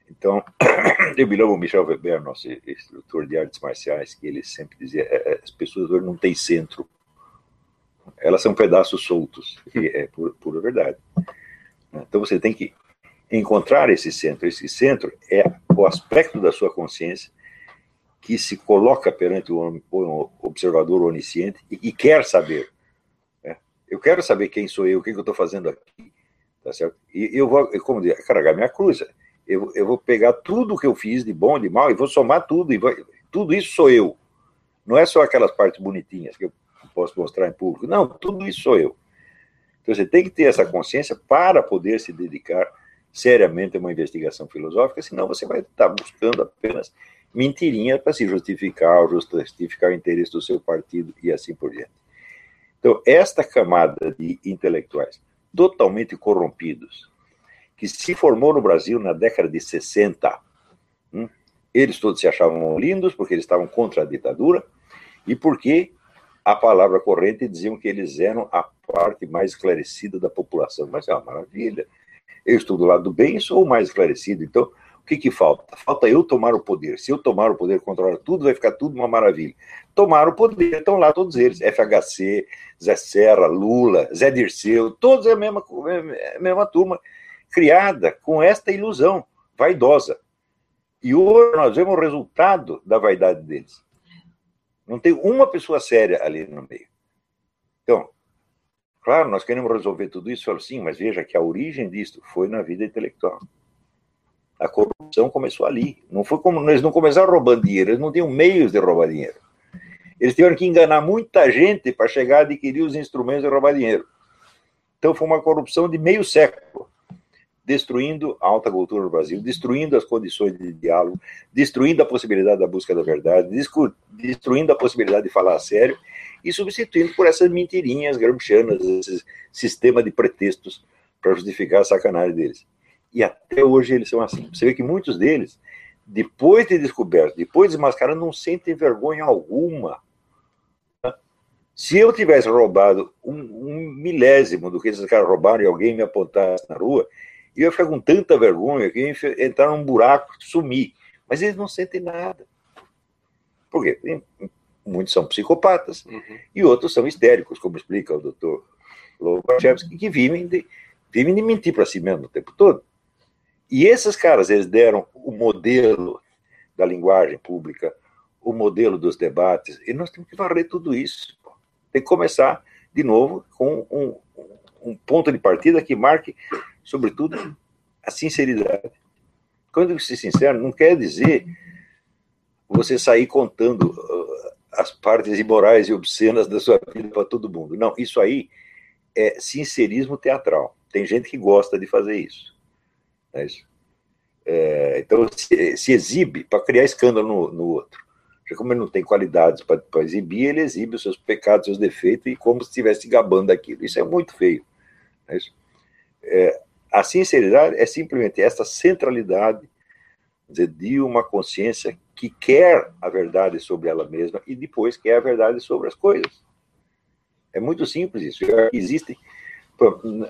Então, eu me lembro Michel Weber, nosso instrutor de artes marciais, que ele sempre dizia: é, é as pessoas hoje não têm centro, elas são pedaços soltos, e é pura, verdade. Então você tem que encontrar esse centro. Esse centro é o aspecto da sua consciência que se coloca perante o observador onisciente e, quer saber. Né? Eu quero saber quem sou eu, o que, que eu estou fazendo aqui. Tá certo? E eu vou, como dizer, carregar minha cruz eu, eu vou pegar tudo que eu fiz de bom, de mal, e vou somar tudo, e vou, tudo isso sou eu. Não é só aquelas partes bonitinhas que eu posso mostrar em público. Não, tudo isso sou eu. Então você tem que ter essa consciência para poder se dedicar seriamente a uma investigação filosófica, senão você vai estar buscando apenas mentirinha para se justificar, justificar o interesse do seu partido e assim por diante. Então, esta camada de intelectuais totalmente corrompidos, que se formou no Brasil na década de 60, hum, eles todos se achavam lindos porque eles estavam contra a ditadura e porque a palavra corrente diziam que eles eram a parte mais esclarecida da população. Mas é uma maravilha. Eu estou do lado do bem e sou o mais esclarecido. Então, o que, que falta? Falta eu tomar o poder. Se eu tomar o poder, controlar tudo, vai ficar tudo uma maravilha. Tomar o poder, estão lá todos eles. FHC, Zé Serra, Lula, Zé Dirceu, todos é a mesma, é a mesma turma, criada com esta ilusão vaidosa. E hoje nós vemos o resultado da vaidade deles. Não tem uma pessoa séria ali no meio. Então, claro, nós queremos resolver tudo isso, sim, mas veja que a origem disso foi na vida intelectual. A corrupção começou ali. Não foi como eles não começaram roubando dinheiro, eles não tinham meios de roubar dinheiro. Eles tiveram que enganar muita gente para chegar a adquirir os instrumentos de roubar dinheiro. Então foi uma corrupção de meio século destruindo a alta cultura no Brasil, destruindo as condições de diálogo, destruindo a possibilidade da busca da verdade, destruindo a possibilidade de falar a sério e substituindo por essas mentirinhas gramscianas, esse sistema de pretextos para justificar a sacanagem deles. E até hoje eles são assim. Você vê que muitos deles, depois de descoberto, depois de desmascarado, não sentem vergonha alguma. Se eu tivesse roubado um, um milésimo do que esses caras roubaram e alguém me apontasse na rua, e eu ia ficar com tanta vergonha que ia entrar num buraco sumir. Mas eles não sentem nada. Por quê? Muitos são psicopatas uhum. e outros são histéricos, como explica o doutor Lobachevsky, que vivem de, vivem de mentir para si mesmo o tempo todo. E esses caras, eles deram o modelo da linguagem pública, o modelo dos debates, e nós temos que varrer tudo isso. Tem que começar, de novo, com um, um ponto de partida que marque sobretudo, a sinceridade. Quando ser sincero, não quer dizer você sair contando uh, as partes imorais e obscenas da sua vida para todo mundo. Não, isso aí é sincerismo teatral. Tem gente que gosta de fazer isso. É isso. É, então, se, se exibe para criar escândalo no, no, outro. Já como ele não tem qualidades para exibir, ele exibe os seus pecados, seus defeitos, e como se estivesse gabando aquilo. Isso é muito feio. É isso. É, a sinceridade é simplesmente essa centralidade dizer, de uma consciência que quer a verdade sobre ela mesma e depois quer a verdade sobre as coisas. É muito simples isso. Existem.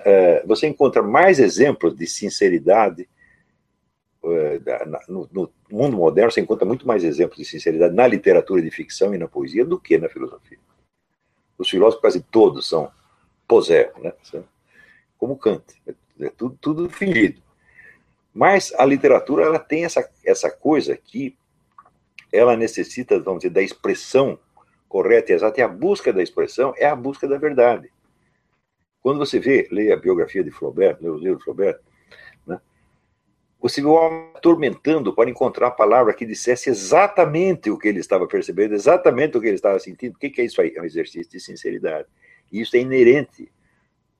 É, você encontra mais exemplos de sinceridade é, no, mundo moderno. Você encontra muito mais exemplos de sinceridade na literatura de ficção e na poesia do que na filosofia. Os filósofos quase todos são posé, né? como Kant é tudo, tudo fingido. Mas a literatura ela tem essa, essa coisa que ela necessita, vamos dizer, da expressão correta e exata, e a busca da expressão é a busca da verdade. Quando você vê, lê a biografia de Flaubert, lê o livro de Flaubert, né, você vê o homem atormentando para encontrar a palavra que dissesse exatamente o que ele estava percebendo, exatamente o que ele estava sentindo. O que é isso aí? É um exercício de sinceridade. E isso é inerente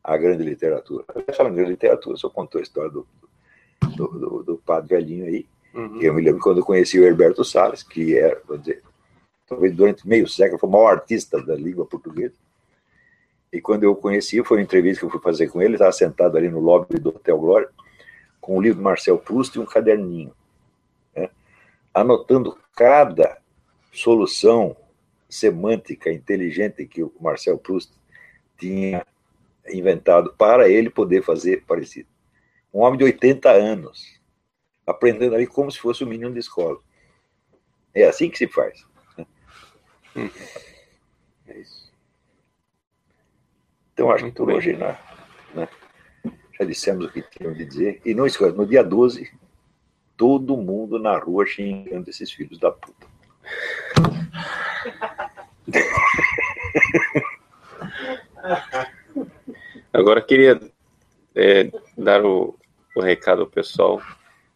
a grande literatura. Falando de literatura, só contou a história do, do, do, do padre velhinho aí. Uhum. Eu me lembro quando eu conheci o Herberto Salles, que era, vou dizer, talvez durante meio século, foi o maior artista da língua portuguesa. E quando eu conheci, foi uma entrevista que eu fui fazer com ele, ele estava sentado ali no lobby do Hotel Glória, com o livro do Marcel Proust e um caderninho, né, anotando cada solução semântica inteligente que o Marcel Proust tinha inventado para ele poder fazer parecido. Um homem de 80 anos, aprendendo ali como se fosse um menino de escola. É assim que se faz. Hum. É isso. Então, acho Muito que por bem. hoje né, né, já dissemos o que tínhamos de dizer. E não esqueça, no dia 12, todo mundo na rua xingando esses filhos da puta. Agora queria é, dar o, o, recado ao pessoal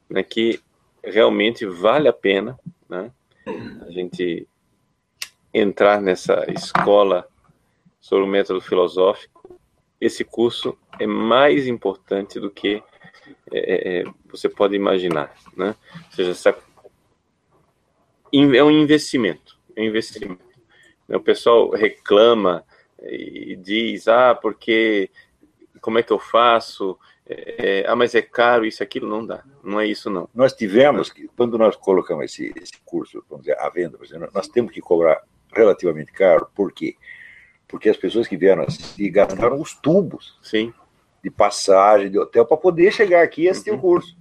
né, que realmente vale a pena né, a gente entrar nessa escola sobre o método filosófico esse curso é mais importante do que é, é, você pode imaginar, né? Ou seja, essa, é um investimento, é um investimento. O pessoal reclama e diz, ah, porque como é que eu faço? É, ah, mas é caro, isso, aquilo, não dá. Não é isso, não. Nós tivemos, quando nós colocamos esse, esse curso, vamos dizer, à venda, nós temos que cobrar relativamente caro, por quê? Porque as pessoas que vieram assim gastaram os tubos Sim. de passagem, de hotel, para poder chegar aqui e assistir uhum. o curso.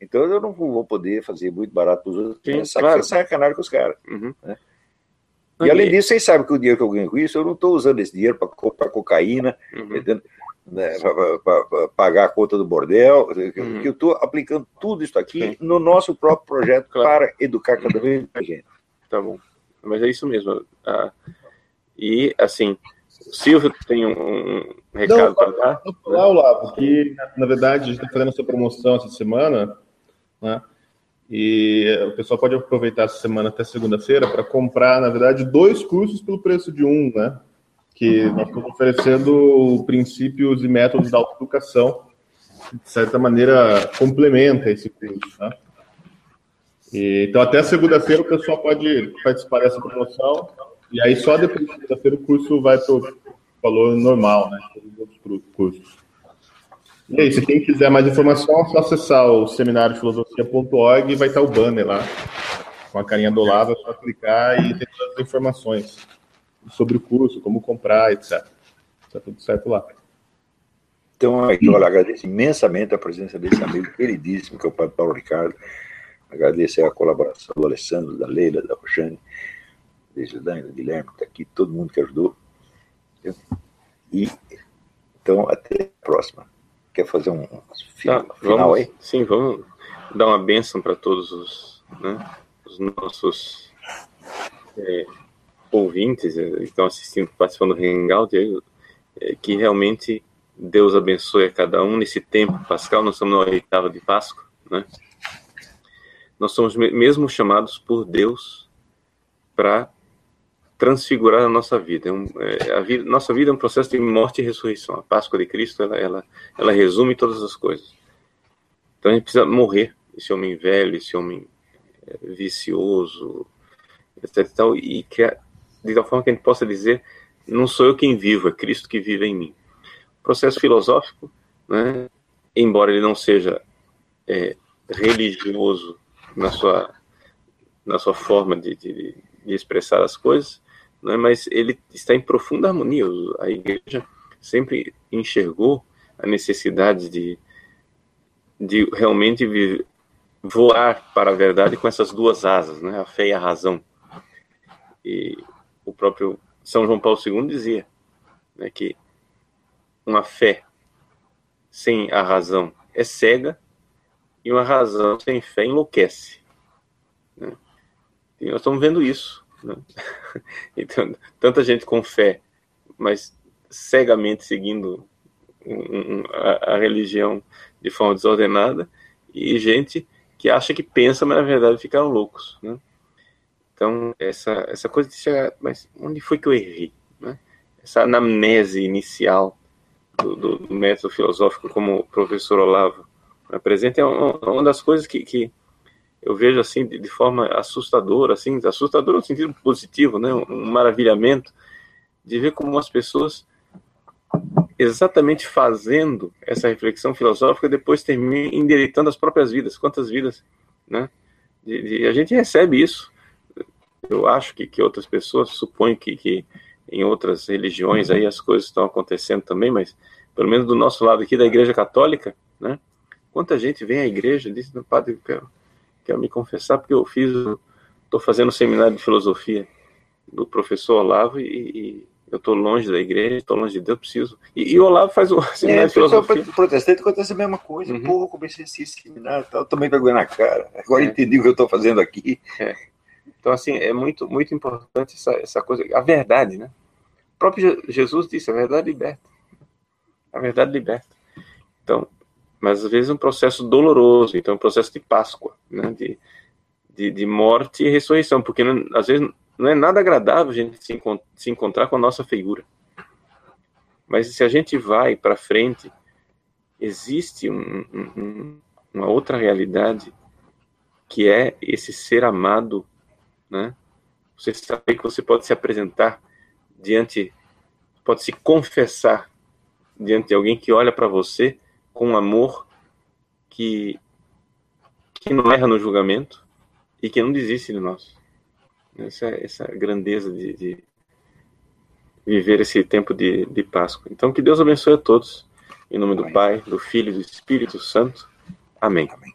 Então eu não vou poder fazer muito barato para os outros, Sim, claro. sacanagem com os caras. Uhum. Né? E além disso, vocês sabem que o dinheiro que eu ganho com isso, eu não estou usando esse dinheiro para comprar cocaína, uhum. Né, para pagar a conta do bordel, uhum. eu estou aplicando tudo isso aqui Sim. no nosso próprio projeto claro. para educar cada vez mais gente. Tá bom. Mas é isso mesmo. Ah, e, assim, o Silvio tem um, um recado para dar? Vou falar, Olavo, que, na verdade, a gente está fazendo essa promoção essa semana, né? E o pessoal pode aproveitar essa semana até segunda-feira para comprar, na verdade, dois cursos pelo preço de um, né? Que nós estamos oferecendo princípios e métodos da autoeducação, que, de certa maneira, complementa esse curso, né? E, então, até segunda-feira o pessoal pode participar dessa promoção, e aí só depois de segunda-feira o curso vai para o valor normal, né? Todos os outros cursos. E aí, se quem quiser mais informação, é só acessar o seminário filosofia.org e vai estar o banner lá, com a carinha do Olavo, é só clicar e tem todas as informações sobre o curso, como comprar, etc. Está tudo certo lá. Então, olha, agradeço imensamente a presença desse amigo queridíssimo, que é o Padre Paulo Ricardo. Agradeço a colaboração do Alessandro, da Leila, da Roxane, da Gildan, do Guilherme, que está aqui, todo mundo que ajudou. E, então, até a próxima. Quer fazer um final, tá, final vamos, aí? Sim, vamos dar uma bênção para todos os, né, os nossos é, ouvintes que estão assistindo, participando do Hangout, é, que realmente Deus abençoe a cada um nesse tempo pascal. Nós estamos na oitava de Páscoa, né? Nós somos mesmo chamados por Deus para transfigurar a nossa vida. É é, a vida. Nossa vida é um processo de morte e ressurreição. A Páscoa de Cristo, ela, ela, ela resume todas as coisas. Então a gente precisa morrer, esse homem velho, esse homem vicioso, etc. E, tal, e que, de tal forma que a gente possa dizer, não sou eu quem vivo, é Cristo que vive em mim. O processo filosófico, né, embora ele não seja é, religioso na sua, na sua forma de, de, de expressar as coisas, né, mas ele está em profunda harmonia. A igreja sempre enxergou a necessidade de, de realmente voar para a verdade com essas duas asas, né, a fé e a razão. E o próprio São João Paulo II dizia né, que uma fé sem a razão é cega e uma razão sem fé enlouquece. Né? E nós estamos vendo isso né? Então, tanta gente com fé, mas cegamente seguindo um, um, a, a, religião de forma desordenada, e gente que acha que pensa, mas na verdade ficaram loucos. Né? Então, essa, essa coisa de chegar, mas onde foi que eu errei? Né? Essa anamnese inicial do, do, do, método filosófico, como o professor Olavo apresenta, é uma, uma das coisas que, que eu vejo assim de, de, forma assustadora, assim, assustadora no sentido positivo, né, um maravilhamento de ver como as pessoas exatamente fazendo essa reflexão filosófica depois terminam endireitando as próprias vidas, quantas vidas, né? De, de, a gente recebe isso. Eu acho que, que outras pessoas suponho que, que em outras religiões aí as coisas estão acontecendo também, mas pelo menos do nosso lado aqui da Igreja Católica, né? Quanta gente vem à igreja e diz, padre, quero quero me confessar porque eu fiz, estou fazendo um seminário de filosofia do professor Olavo e, e eu estou longe da igreja, estou longe de Deus, preciso. E, e o Olavo faz o seminário é, de filosofia. protestante acontece a mesma coisa. Uhum. Porra, comecei a assistir seminário, tal, também vergonha na cara. Agora é. entendi o que eu estou fazendo aqui. É. Então, assim, é muito, muito importante essa, essa coisa, a verdade, né? O próprio Jesus disse, a verdade liberta. A verdade liberta. Então, mas às vezes é um processo doloroso, então é um processo de Páscoa, né, de, de, de morte e ressurreição, porque não, às vezes não é nada agradável a gente se, se encontrar com a nossa feiura. Mas se a gente vai para frente, existe um, um, uma outra realidade que é esse ser amado, né? Você sabe que você pode se apresentar diante, pode se confessar diante de alguém que olha para você com um amor que que não erra no julgamento e que não desiste de nós. Essa, essa grandeza de, de viver esse tempo de, de Páscoa. Então, que Deus abençoe a todos. Em nome do Pai, do Filho e do Espírito Santo. Amém. Amém.